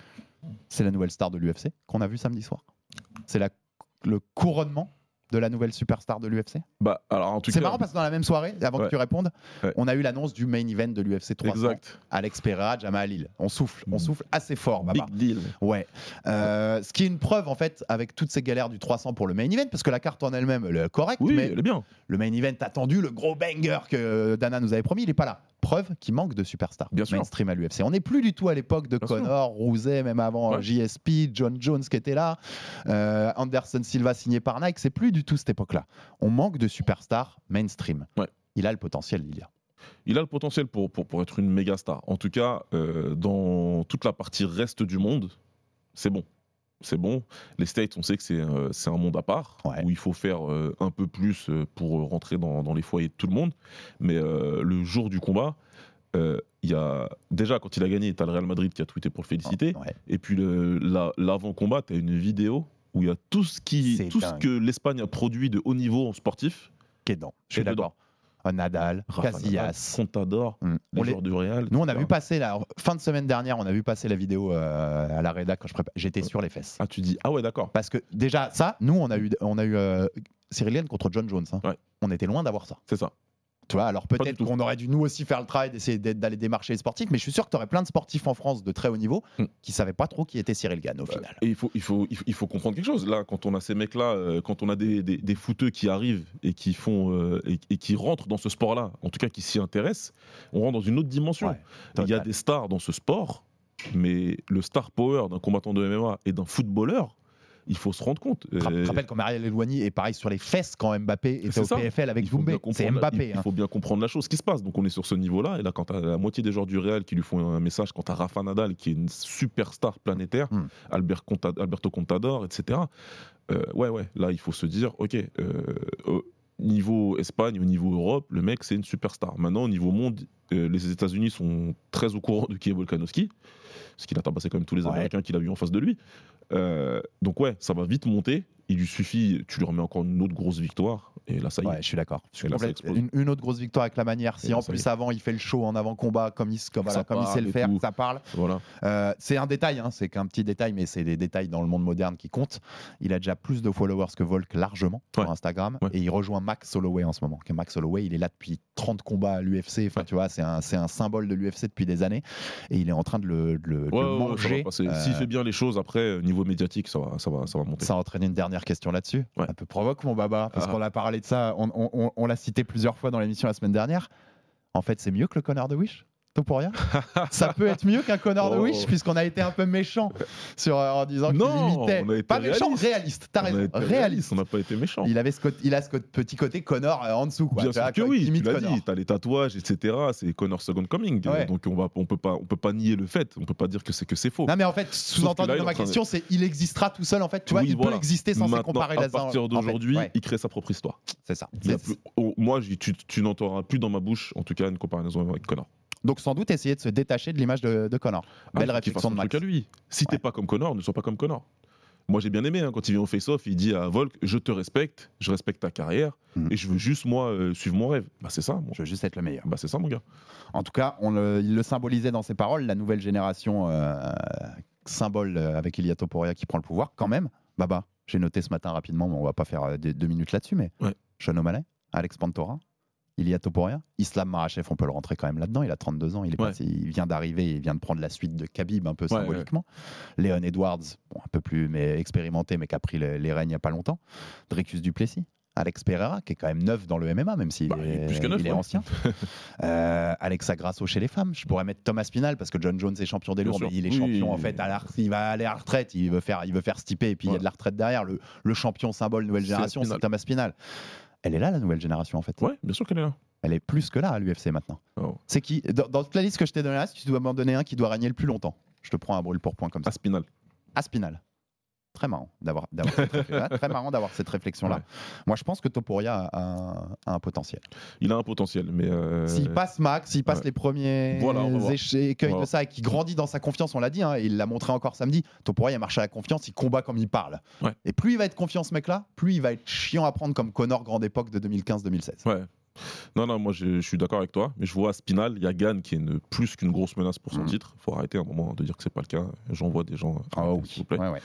c'est la nouvelle star de l'UFC qu'on a vu samedi soir. C'est le couronnement de la nouvelle superstar de l'UFC Bah, alors en tout C'est cas. marrant parce que dans la même soirée, avant Ouais. que tu répondes, Ouais. on a eu l'annonce du main event de l'UFC 300. Exact. Alex Pereira, Jamal Halil. On souffle, on souffle assez fort, Baba. Big deal. Ouais. Euh, ce qui est une preuve en fait avec toutes ces galères du 300 pour le main event, parce que la carte en elle-même elle est correcte, Oui, mais elle est bien. le main event attendu, le gros banger que Dana nous avait promis, il est pas là. Preuve qu'il manque de superstars Bien sûr. mainstream à l'UFC. On n'est plus du tout à l'époque de Bien sûr. Connor, Rousey, même avant Ouais. JSP, John Jones qui était là, euh, Anderson Silva signé par Nike. C'est plus du tout cette époque-là. On manque de superstars mainstream. Ouais. Il a le potentiel, Lilia. Il a le potentiel pour, pour, pour être une méga star. En tout cas, euh, dans toute la partie reste du monde, c'est bon. C'est bon. Les States, on sait que c'est euh, un monde à part, Ouais. où il faut faire euh, un peu plus euh, pour rentrer dans, dans les foyers de tout le monde. Mais euh, le jour du combat, il y a déjà quand il a gagné, tu as le Real Madrid qui a tweeté pour le féliciter. Ouais. Et puis le- la- l'avant-combat, tu as une vidéo où il y a tout ce, qui, tout ce que l'Espagne a produit de haut niveau en sportif. Qui est dedans. Je suis d'accord. Nadal, Rafa Casillas. Contador, Mm. les On les- joueurs du Real. Nous, on a vu passer la fin de semaine dernière, on a vu passer la vidéo euh, à la rédac quand je prépare. J'étais sur les fesses. Ah, tu dis, ah ouais, d'accord. Parce que déjà, ça, nous, on a eu, on a eu euh, Cyril Gann contre John Jones. hein. Ouais. On était loin d'avoir ça. C'est ça. Tu vois, alors peut-être qu'on aurait dû nous aussi faire le travail d'essayer d'aller démarcher les sportifs, mais je suis sûr que tu aurais plein de sportifs en France de très haut niveau Mm. qui savaient pas trop qui était Cyril Gann au final. Et il faut, il, faut, il, faut, il faut comprendre quelque chose. Là, quand on a ces mecs-là, euh, quand on a des, des, des footeux qui arrivent et qui, font, euh, et, et qui rentrent dans ce sport-là, en tout cas qui s'y intéressent, on rentre dans une autre dimension. Ouais, il y a des stars dans ce sport, mais le star power d'un combattant de MMA et d'un footballeur, il faut se rendre compte. Je Euh, rappelle quand Marielle Eloigny est pareil sur les fesses quand Mbappé était au ça. PFL avec Doumbé. C'est Mbappé. il, il hein. faut bien comprendre la chose qui se passe. Donc on est sur ce niveau-là. Et là, quand tu la moitié des joueurs du Real qui lui font un message, quand tu Rafa Nadal qui est une superstar planétaire, Hmm. Albert Alberto Contador, etc. euh, ouais, ouais, là il faut se dire, ok, euh, au niveau Espagne, au niveau Europe, le mec c'est une superstar. Maintenant, au niveau monde, euh, les États-Unis sont très au courant de qui est Volkanovski, parce qu'il a tabassé quand même tous les Ouais. Américains qu'il a eu en face de lui. Euh, donc ouais, ça va vite monter. Il lui suffit, tu lui remets encore une autre grosse victoire, et là ça y est. Ouais, je suis d'accord. Une, une autre grosse victoire avec la manière. Si Et en plus avant il fait le show en avant-combat comme il, comme, voilà, comme il sait le faire, tout. ça parle. Voilà. Euh, c'est un détail, hein, c'est qu'un petit détail, mais c'est des détails dans le monde moderne qui comptent. Il a déjà plus de followers que Volk largement sur. Instagram Ouais. et il rejoint Max Holloway en ce moment. Que Max Holloway, il est là depuis 30 combats à l'UFC. Enfin, tu vois, c'est un, un symbole de l'UFC depuis des années et il est en train de le, de le- manger. passer. Euh, S'il fait bien les choses, après, euh, niveau médiatique, ça va, ça va, ça va monter. ça a entraîné une dernière question là-dessus. Ouais. Un peu provoque, mon baba, parce Ah. qu'on a parlé de ça. On, on- on- on l'a cité plusieurs fois dans l'émission la semaine dernière. En fait, c'est mieux que le connard de Wish? Topuria Ça peut être mieux qu'un connard de Oh. Wish, puisqu'on a été un peu méchant sur, euh, en disant qu'il Non, imitait. on a été Pas méchant, réaliste. T'as raison, réaliste. On n'a pas été méchant. Il, avait ce côté- il a ce petit côté Connor euh, en dessous. Quoi, Bien sûr que oui, tu l'as Connor. dit, t'as les tatouages, etc. C'est Connor Second Coming. Ouais. Donc on va, on peut pas, on peut pas nier le fait. On peut pas dire que c'est que c'est faux. Non, mais en fait, sous-entendu dans ma de- question, c'est il existera tout seul. En fait, tu vois, il voilà. peut exister sans se comparer à partir d'aujourd'hui, il crée sa propre histoire. c'est ça. Plus- oh, moi, tu n'entendras plus dans ma bouche, en tout cas, une comparaison avec Connor. Donc, sans doute, essayer de se détacher de l'image de, de Connor. Ah, Belle réflexion de truc Max. à lui. Si t'es pas comme Connor, ne sois pas comme Connor. Moi, j'ai bien aimé hein, quand il vient au face-off, il dit à Volk Je te respecte, je respecte ta carrière, Mhm. et je veux juste, moi, euh, suivre mon rêve. Bah, c'est ça, mon... Je veux juste être le meilleur. bah, c'est ça, mon gars. En tout cas, on le- il le symbolisait dans ses paroles, la nouvelle génération euh, symbole euh, avec Ilia Topuria qui prend le pouvoir. Quand même, Baba, j'ai noté ce matin rapidement, mais on va pas faire deux minutes là-dessus, mais Ouais. Sean O'Malley, Alex Pantora, Ilia Topuria, Islam Makhachev, on peut le rentrer quand même là-dedans. Il a 32 ans, il, est Ouais. il vient d'arriver, il vient de prendre la suite de Khabib un peu Ouais, symboliquement. Léon Edwards, bon, un peu plus mais expérimenté, mais qui a pris les, les rênes il n'y a pas longtemps. Dricus Duplessis. Alex Pereira, qui est quand même neuf dans le MMA, même s'il Bah, il est plus que neuf, il est ouais. ancien. Euh, Alexa Grasso chez les femmes. Je pourrais mettre Thomas Spinal parce que John Jones est champion des lourds, mais il est Oui. champion en fait. À la, il va aller à la retraite, il veut faire, il veut faire stipper et puis il y a de la retraite derrière. Le, le champion symbole nouvelle génération, c'est. Thomas Spinal. Elle est là la nouvelle génération en fait. Ouais, bien sûr qu'elle est là. Elle est plus que là à l'UFC maintenant. Oh. C'est qui dans, dans toute la liste que je t'ai donnée là, si tu dois m'en donner un qui doit régner le plus longtemps, je te prends un brûle pour point comme ça. Aspinal. Aspinal. Très marrant d'avoir très marrant d'avoir cette réflexion là. Ouais. Moi je pense que Topuria a un, a un potentiel. Il a un potentiel, mais. euh, S'il passe Max, s'il passe ouais. les premiers Voilà, écueils de ça et qu'il grandit dans sa confiance, on l'a dit, hein, et il l'a montré encore samedi. Topuria, il marche à la confiance, il combat comme il parle. Ouais. Et plus il va être confiant ce mec-là, plus il va être chiant à prendre comme Connor grande époque de 2015-2016. Ouais. Non, non, moi je, je suis d'accord avec toi, mais je vois Spinal, il y a Gann qui est une- plus qu'une grosse menace pour son Mm. titre. Il faut arrêter un moment de dire que c'est pas le cas. J'en vois des gens. Ah oui. s'il vous plaît. Ouais, ouais.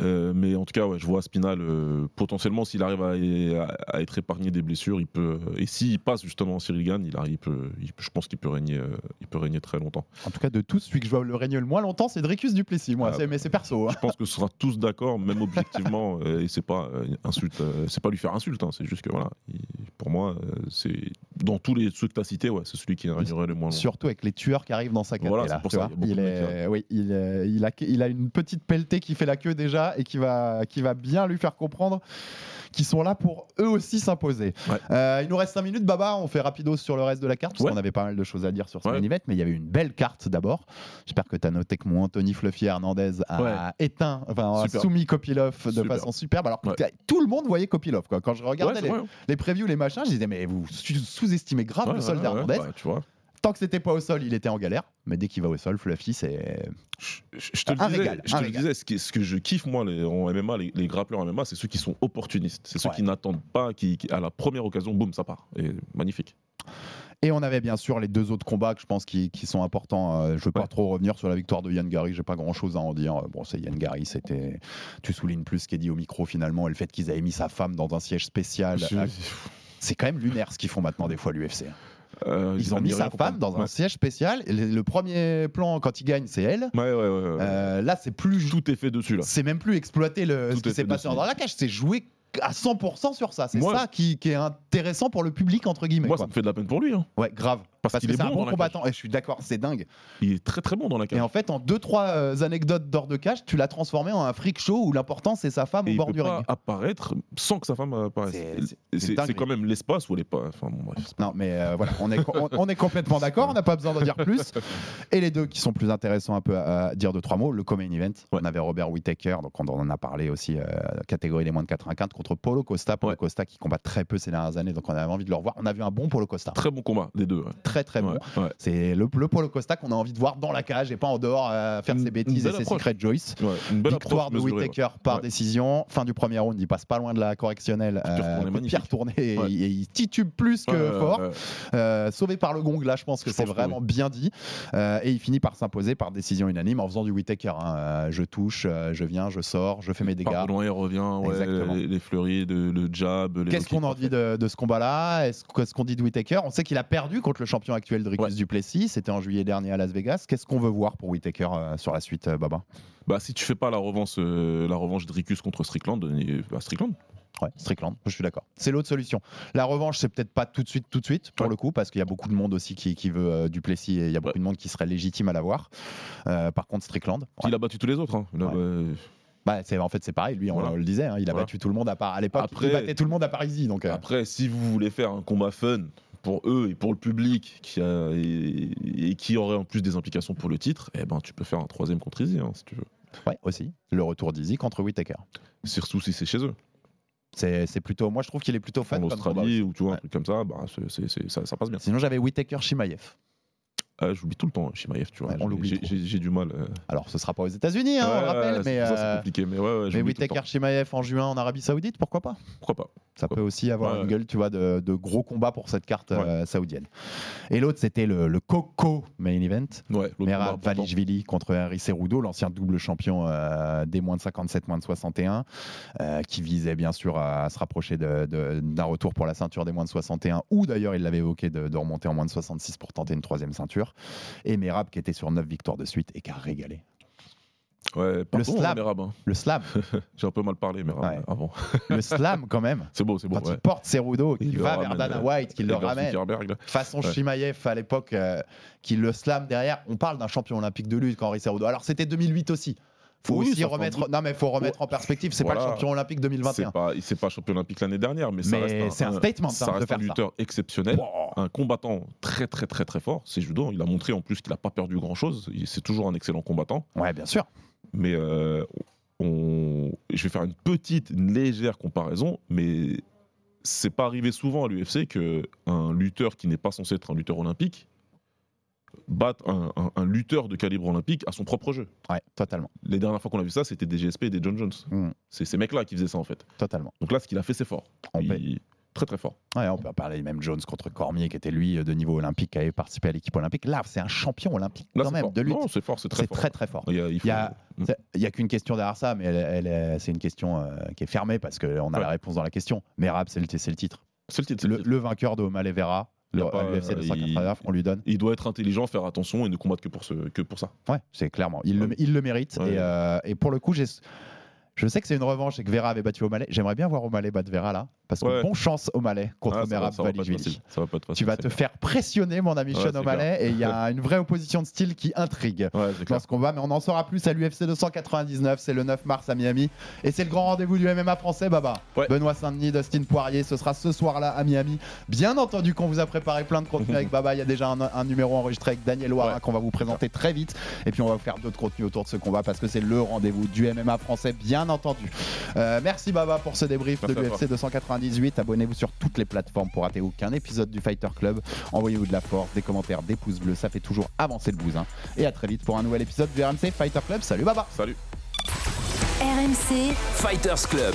Euh, mais en tout cas, ouais, je vois Spinal euh, potentiellement s'il arrive à, à- à être épargné des blessures, il peut. Et s'il passe justement Cyril Gann, il, arrive, il peut, il je pense qu'il peut régner, euh, il peut régner très longtemps. En tout cas, de tous, celui que je vois le régner le moins longtemps, c'est Dricus Duplessis, moi. Ah, C'est- mais c'est perso. hein. Je pense que ce sera tous d'accord, même objectivement. euh, et c'est pas euh, insulte, euh, c'est pas lui faire insulte. hein, c'est juste que voilà, il- pour moi, euh, c'est dans tous les ceux que tu as cités, ouais, c'est celui qui régnerait le moins longtemps. Surtout avec les tueurs qui arrivent dans sa Voilà, là, c'est pour ça, il est, oui, il, il a, il a une petite pelletée qui fait la queue déjà et qui va, qui va bien lui faire comprendre qu'ils sont là pour eux aussi s'imposer. Ouais. Euh, il nous reste 5 minutes, Baba. On fait rapidos sur le reste de la carte parce Ouais. qu'on avait pas mal de choses à dire sur ce Ouais. main event, mais il y avait une belle carte d'abord. J'espère que tu as noté que mon Anthony Fluffy Hernandez a éteint, enfin, a soumis Kopilov de Super. façon superbe. Alors que tout le monde voyait Kopilov. Quoi. Quand je regardais les, hein. les previews, les machins, je disais, mais vous sous- sous-estimez grave le sol ouais, d'Hernandez. ouais, ouais, tu vois. Tant que c'était pas au sol, il était en galère. Mais dès qu'il va au sol, Fluffy, c'est. Je, te le disais, je te le disais, ce, qui- ce que je kiffe moi les, en MMA, les, les grappleurs en MMA, c'est ceux qui sont opportunistes, c'est ceux Ouais. qui n'attendent pas, qui, qui, à la première occasion, boum, ça part. Et magnifique. Et on avait bien sûr les deux autres combats que je pense qui, qui sont importants. Euh, je veux pas trop revenir sur la victoire de Yann Gary. J'ai pas grand chose à en dire. Euh, Bon, c'est Yann Gary. C'était. Tu soulignes plus ce qui est dit au micro finalement et le fait qu'ils avaient mis sa femme dans un siège spécial. Je- Euh, C'est quand même lunaire ce qu'ils font maintenant des fois l'UFC. Euh, Ils ont mis sa femme dans un siège spécial. Le, le premier plan quand il gagne, c'est elle. Ouais, ouais. Euh, là, c'est plus. Tout est fait dessus là. C'est même plus exploiter le, Tout ce qui est s'est passé dans la cage. C'est jouer à 100% sur ça. C'est ça qui, qui est intéressant pour le public entre guillemets. Moi, quoi. ça me fait de la peine pour lui. hein. Ouais, grave. Parce, Parce qu'il est c'est un bon bon combattant. Et je suis d'accord, c'est dingue. Il est très très bon dans la cage. Et en fait, en deux trois euh, anecdotes d'hors de cage, tu l'as transformé en un freak show où l'important c'est sa femme Et au il bord peut du pas ring. apparaître sans que sa femme apparaisse. C'est- quand même l'espace où elle est pas. Enfin bon, bref. Non, mais euh, voilà, on est, on, on est complètement d'accord, on n'a pas besoin d'en dire plus. Et les deux qui sont plus intéressants un peu à, à dire deux, trois mots, le co-main event. Ouais. On avait Robert Whittaker, donc on en a parlé aussi, euh, catégorie des moins de 84, contre Polo Costa. Polo Ouais. Costa qui combat très peu ces dernières années, donc on avait envie de le revoir. On a vu un bon Polo Costa. Très bon combat, les deux. ouais. Très très bon. Ouais, ouais. C'est le, le Polo Costa qu'on a envie de voir dans la cage et pas en dehors euh, faire Une- ses bêtises et ses secrets Joyce. Ouais, une belle Victoire de. Whittaker par décision. Fin du premier round, il passe pas loin de la correctionnelle. Pied euh, retourné et, il titube plus que fort. Euh, sauvé par le gong, là, je pense que c'est vraiment bien dit. Euh, et il finit par s'imposer par décision unanime en faisant du Whittaker. hein. Je touche, je viens, je sors, je fais mes dégâts. Par de loin, il revient, les, de- le jab. Qu'est-ce qu'on en dit de, de ce combat-là? Est-ce qu'est-ce qu'on dit de Whittaker On sait qu'il a perdu contre le champion actuel Dricus Ouais. Duplessis. C'était en juillet dernier à Las Vegas. Qu'est-ce qu'on veut voir pour Whittaker euh, sur la suite, euh, Baba? Bah, si tu fais pas la revanche, euh, la revanche Dricus contre Strickland, bah, Strickland. Ouais, Strickland, je suis d'accord. C'est l'autre solution. La revanche, c'est peut-être pas tout de suite, tout de suite, pour Ouais. le coup, parce qu'il y a beaucoup de monde aussi qui, qui veut euh, Duplessis et il y a beaucoup Ouais. de monde qui serait légitime à l'avoir. Euh, par contre, Strickland, ouais. Il a battu tous les autres. hein. Bah, c'est, en fait, c'est pareil. Lui, on, Voilà. on le disait, hein, il a Voilà. battu tout le monde à part. À l'époque, il battait tout le monde à Parisis. Donc, euh, Après, si vous voulez faire un combat fun pour eux et pour le public qui a, et, et qui aurait en plus des implications pour le titre, eh ben, tu peux faire un troisième contre Izzy, hein, si tu veux. ouais, aussi. Le retour d'Izzy contre Whittaker. Surtout si c'est chez eux. C'est, plutôt, moi, je trouve qu'il est plutôt fun. en Australie ou tu vois, Ouais. un truc comme ça, bah, c'est- c'est- ça, ça passe bien. Sinon, j'avais Whittaker Shimaev. Ah, J'oublie tout le temps Shimaev, tu vois. Ouais, on J'ai- l'oublie du mal. euh. Alors, ce sera pas aux États-Unis, hein, on le rappelle, mais, c'est euh, compliqué. Mais ouais, en juin en Arabie Saoudite, pourquoi pas? Pourquoi pas Ça Pourquoi peut aussi avoir une gueule, tu vois, de, de gros combats pour cette carte euh, saoudienne. Et l'autre, c'était le, le Coco Main Event. Ouais, Merab. Valishvili contre Harry Cerudo, l'ancien double champion euh, des moins de 57, moins de 61, euh, qui visait bien sûr à, se rapprocher d'un retour pour la ceinture des moins de 61, ou d'ailleurs il l'avait évoqué de, de remonter en moins de 66 pour tenter une troisième ceinture. Et Merab qui était sur 9 victoires de suite et qui a régalé. Ouais, pardon, slam. Hein. Le slam, J'ai un peu mal parlé, Merab, Ouais. avant. le slam quand même. C'est beau, c'est beau. Quand ouais. il porte Cerudo, Il qu'il le va vers Dana White, qu'il le ramène. Façon. Shimaev à l'époque, euh, qui le slam derrière. On parle d'un champion olympique de lutte, Henri Cerudo. Alors c'était 2008 aussi. Faut Oui, aussi remettre. Non, mais faut remettre en perspective. C'est pas Voilà. le champion olympique 2021. C'est pas, il s'est pas champion olympique l'année dernière, mais, ça Mais reste un, c'est un statement, ça de un ça. lutteur exceptionnel, un combattant très très très très fort. C'est judo. Il a montré en plus qu'il a pas perdu grand chose. C'est toujours un excellent combattant. Ouais, bien sûr. Mais euh, on, je vais faire une petite, une légère comparaison, mais c'est pas arrivé souvent à l'UFC que un lutteur qui n'est pas censé être un lutteur olympique batte un, un- un lutteur de calibre olympique à son propre jeu. Ouais, totalement, Les dernières fois qu'on a vu ça, c'était des GSP et des John Jones. Mm. C'est ces mecs-là qui faisaient ça en fait. totalement. Donc là, ce qu'il a fait, c'est fort. On Il-. Très très fort. Ouais, on peut parler même Jones contre Cormier, qui était lui de niveau olympique, qui avait participé à l'équipe olympique. Là, c'est un champion olympique quand même fort. de lutte. Non, c'est fort, c'est très très très fort. Il y a, il Il y a, faut- c'est- il y a qu'une question derrière ça, mais elle, elle est- c'est une question euh, qui est fermée parce qu'on a Ouais. la réponse dans la question. Mais c'est le, titre. C'est le le le vainqueur de O'Malley Vera, Il le, pas, l'UFC euh, 289, on lui donne. Il doit être intelligent, faire attention et ne combattre que pour, ce, que pour ça. Ouais, c'est clairement. Il, le, il le mérite. Ouais. Et, euh, et pour le coup, j'ai. Je sais que c'est une revanche et que Vera avait battu O'Malley. J'aimerais bien voir O'Malley battre Vera là. Parce que ouais. bon chance au Malais contre ah, Merab Valishvili. Tu vas te faire pressionner, mon ami Sean ouais, O'Malley, et il y a une vraie opposition de style qui intrigue ouais, dans ce combat. Mais on en saura plus à l'UFC 299, c'est le 9 mars à Miami. Et c'est le grand rendez-vous du MMA français, Baba. Benoît Saint-Denis, Dustin Poirier, ce sera ce soir-là à Miami. Bien entendu qu'on vous a préparé plein de contenus avec Baba. Il y a déjà un, numéro enregistré avec Daniel Ouara qu'on va vous présenter très vite. Et puis on va vous faire d'autres contenus autour de ce combat parce que c'est le rendez-vous du MMA français, bien entendu. Euh, merci Baba pour ce débrief merci de l'UFC 299. 98. Abonnez-vous sur toutes les plateformes pour rater aucun épisode du Fighter Club. Envoyez-vous de la force, des commentaires, des pouces bleus. Ça fait toujours avancer le bousin. Et à très vite pour un nouvel épisode du RMC Fighter Club. Salut Baba Salut RMC Fighters Club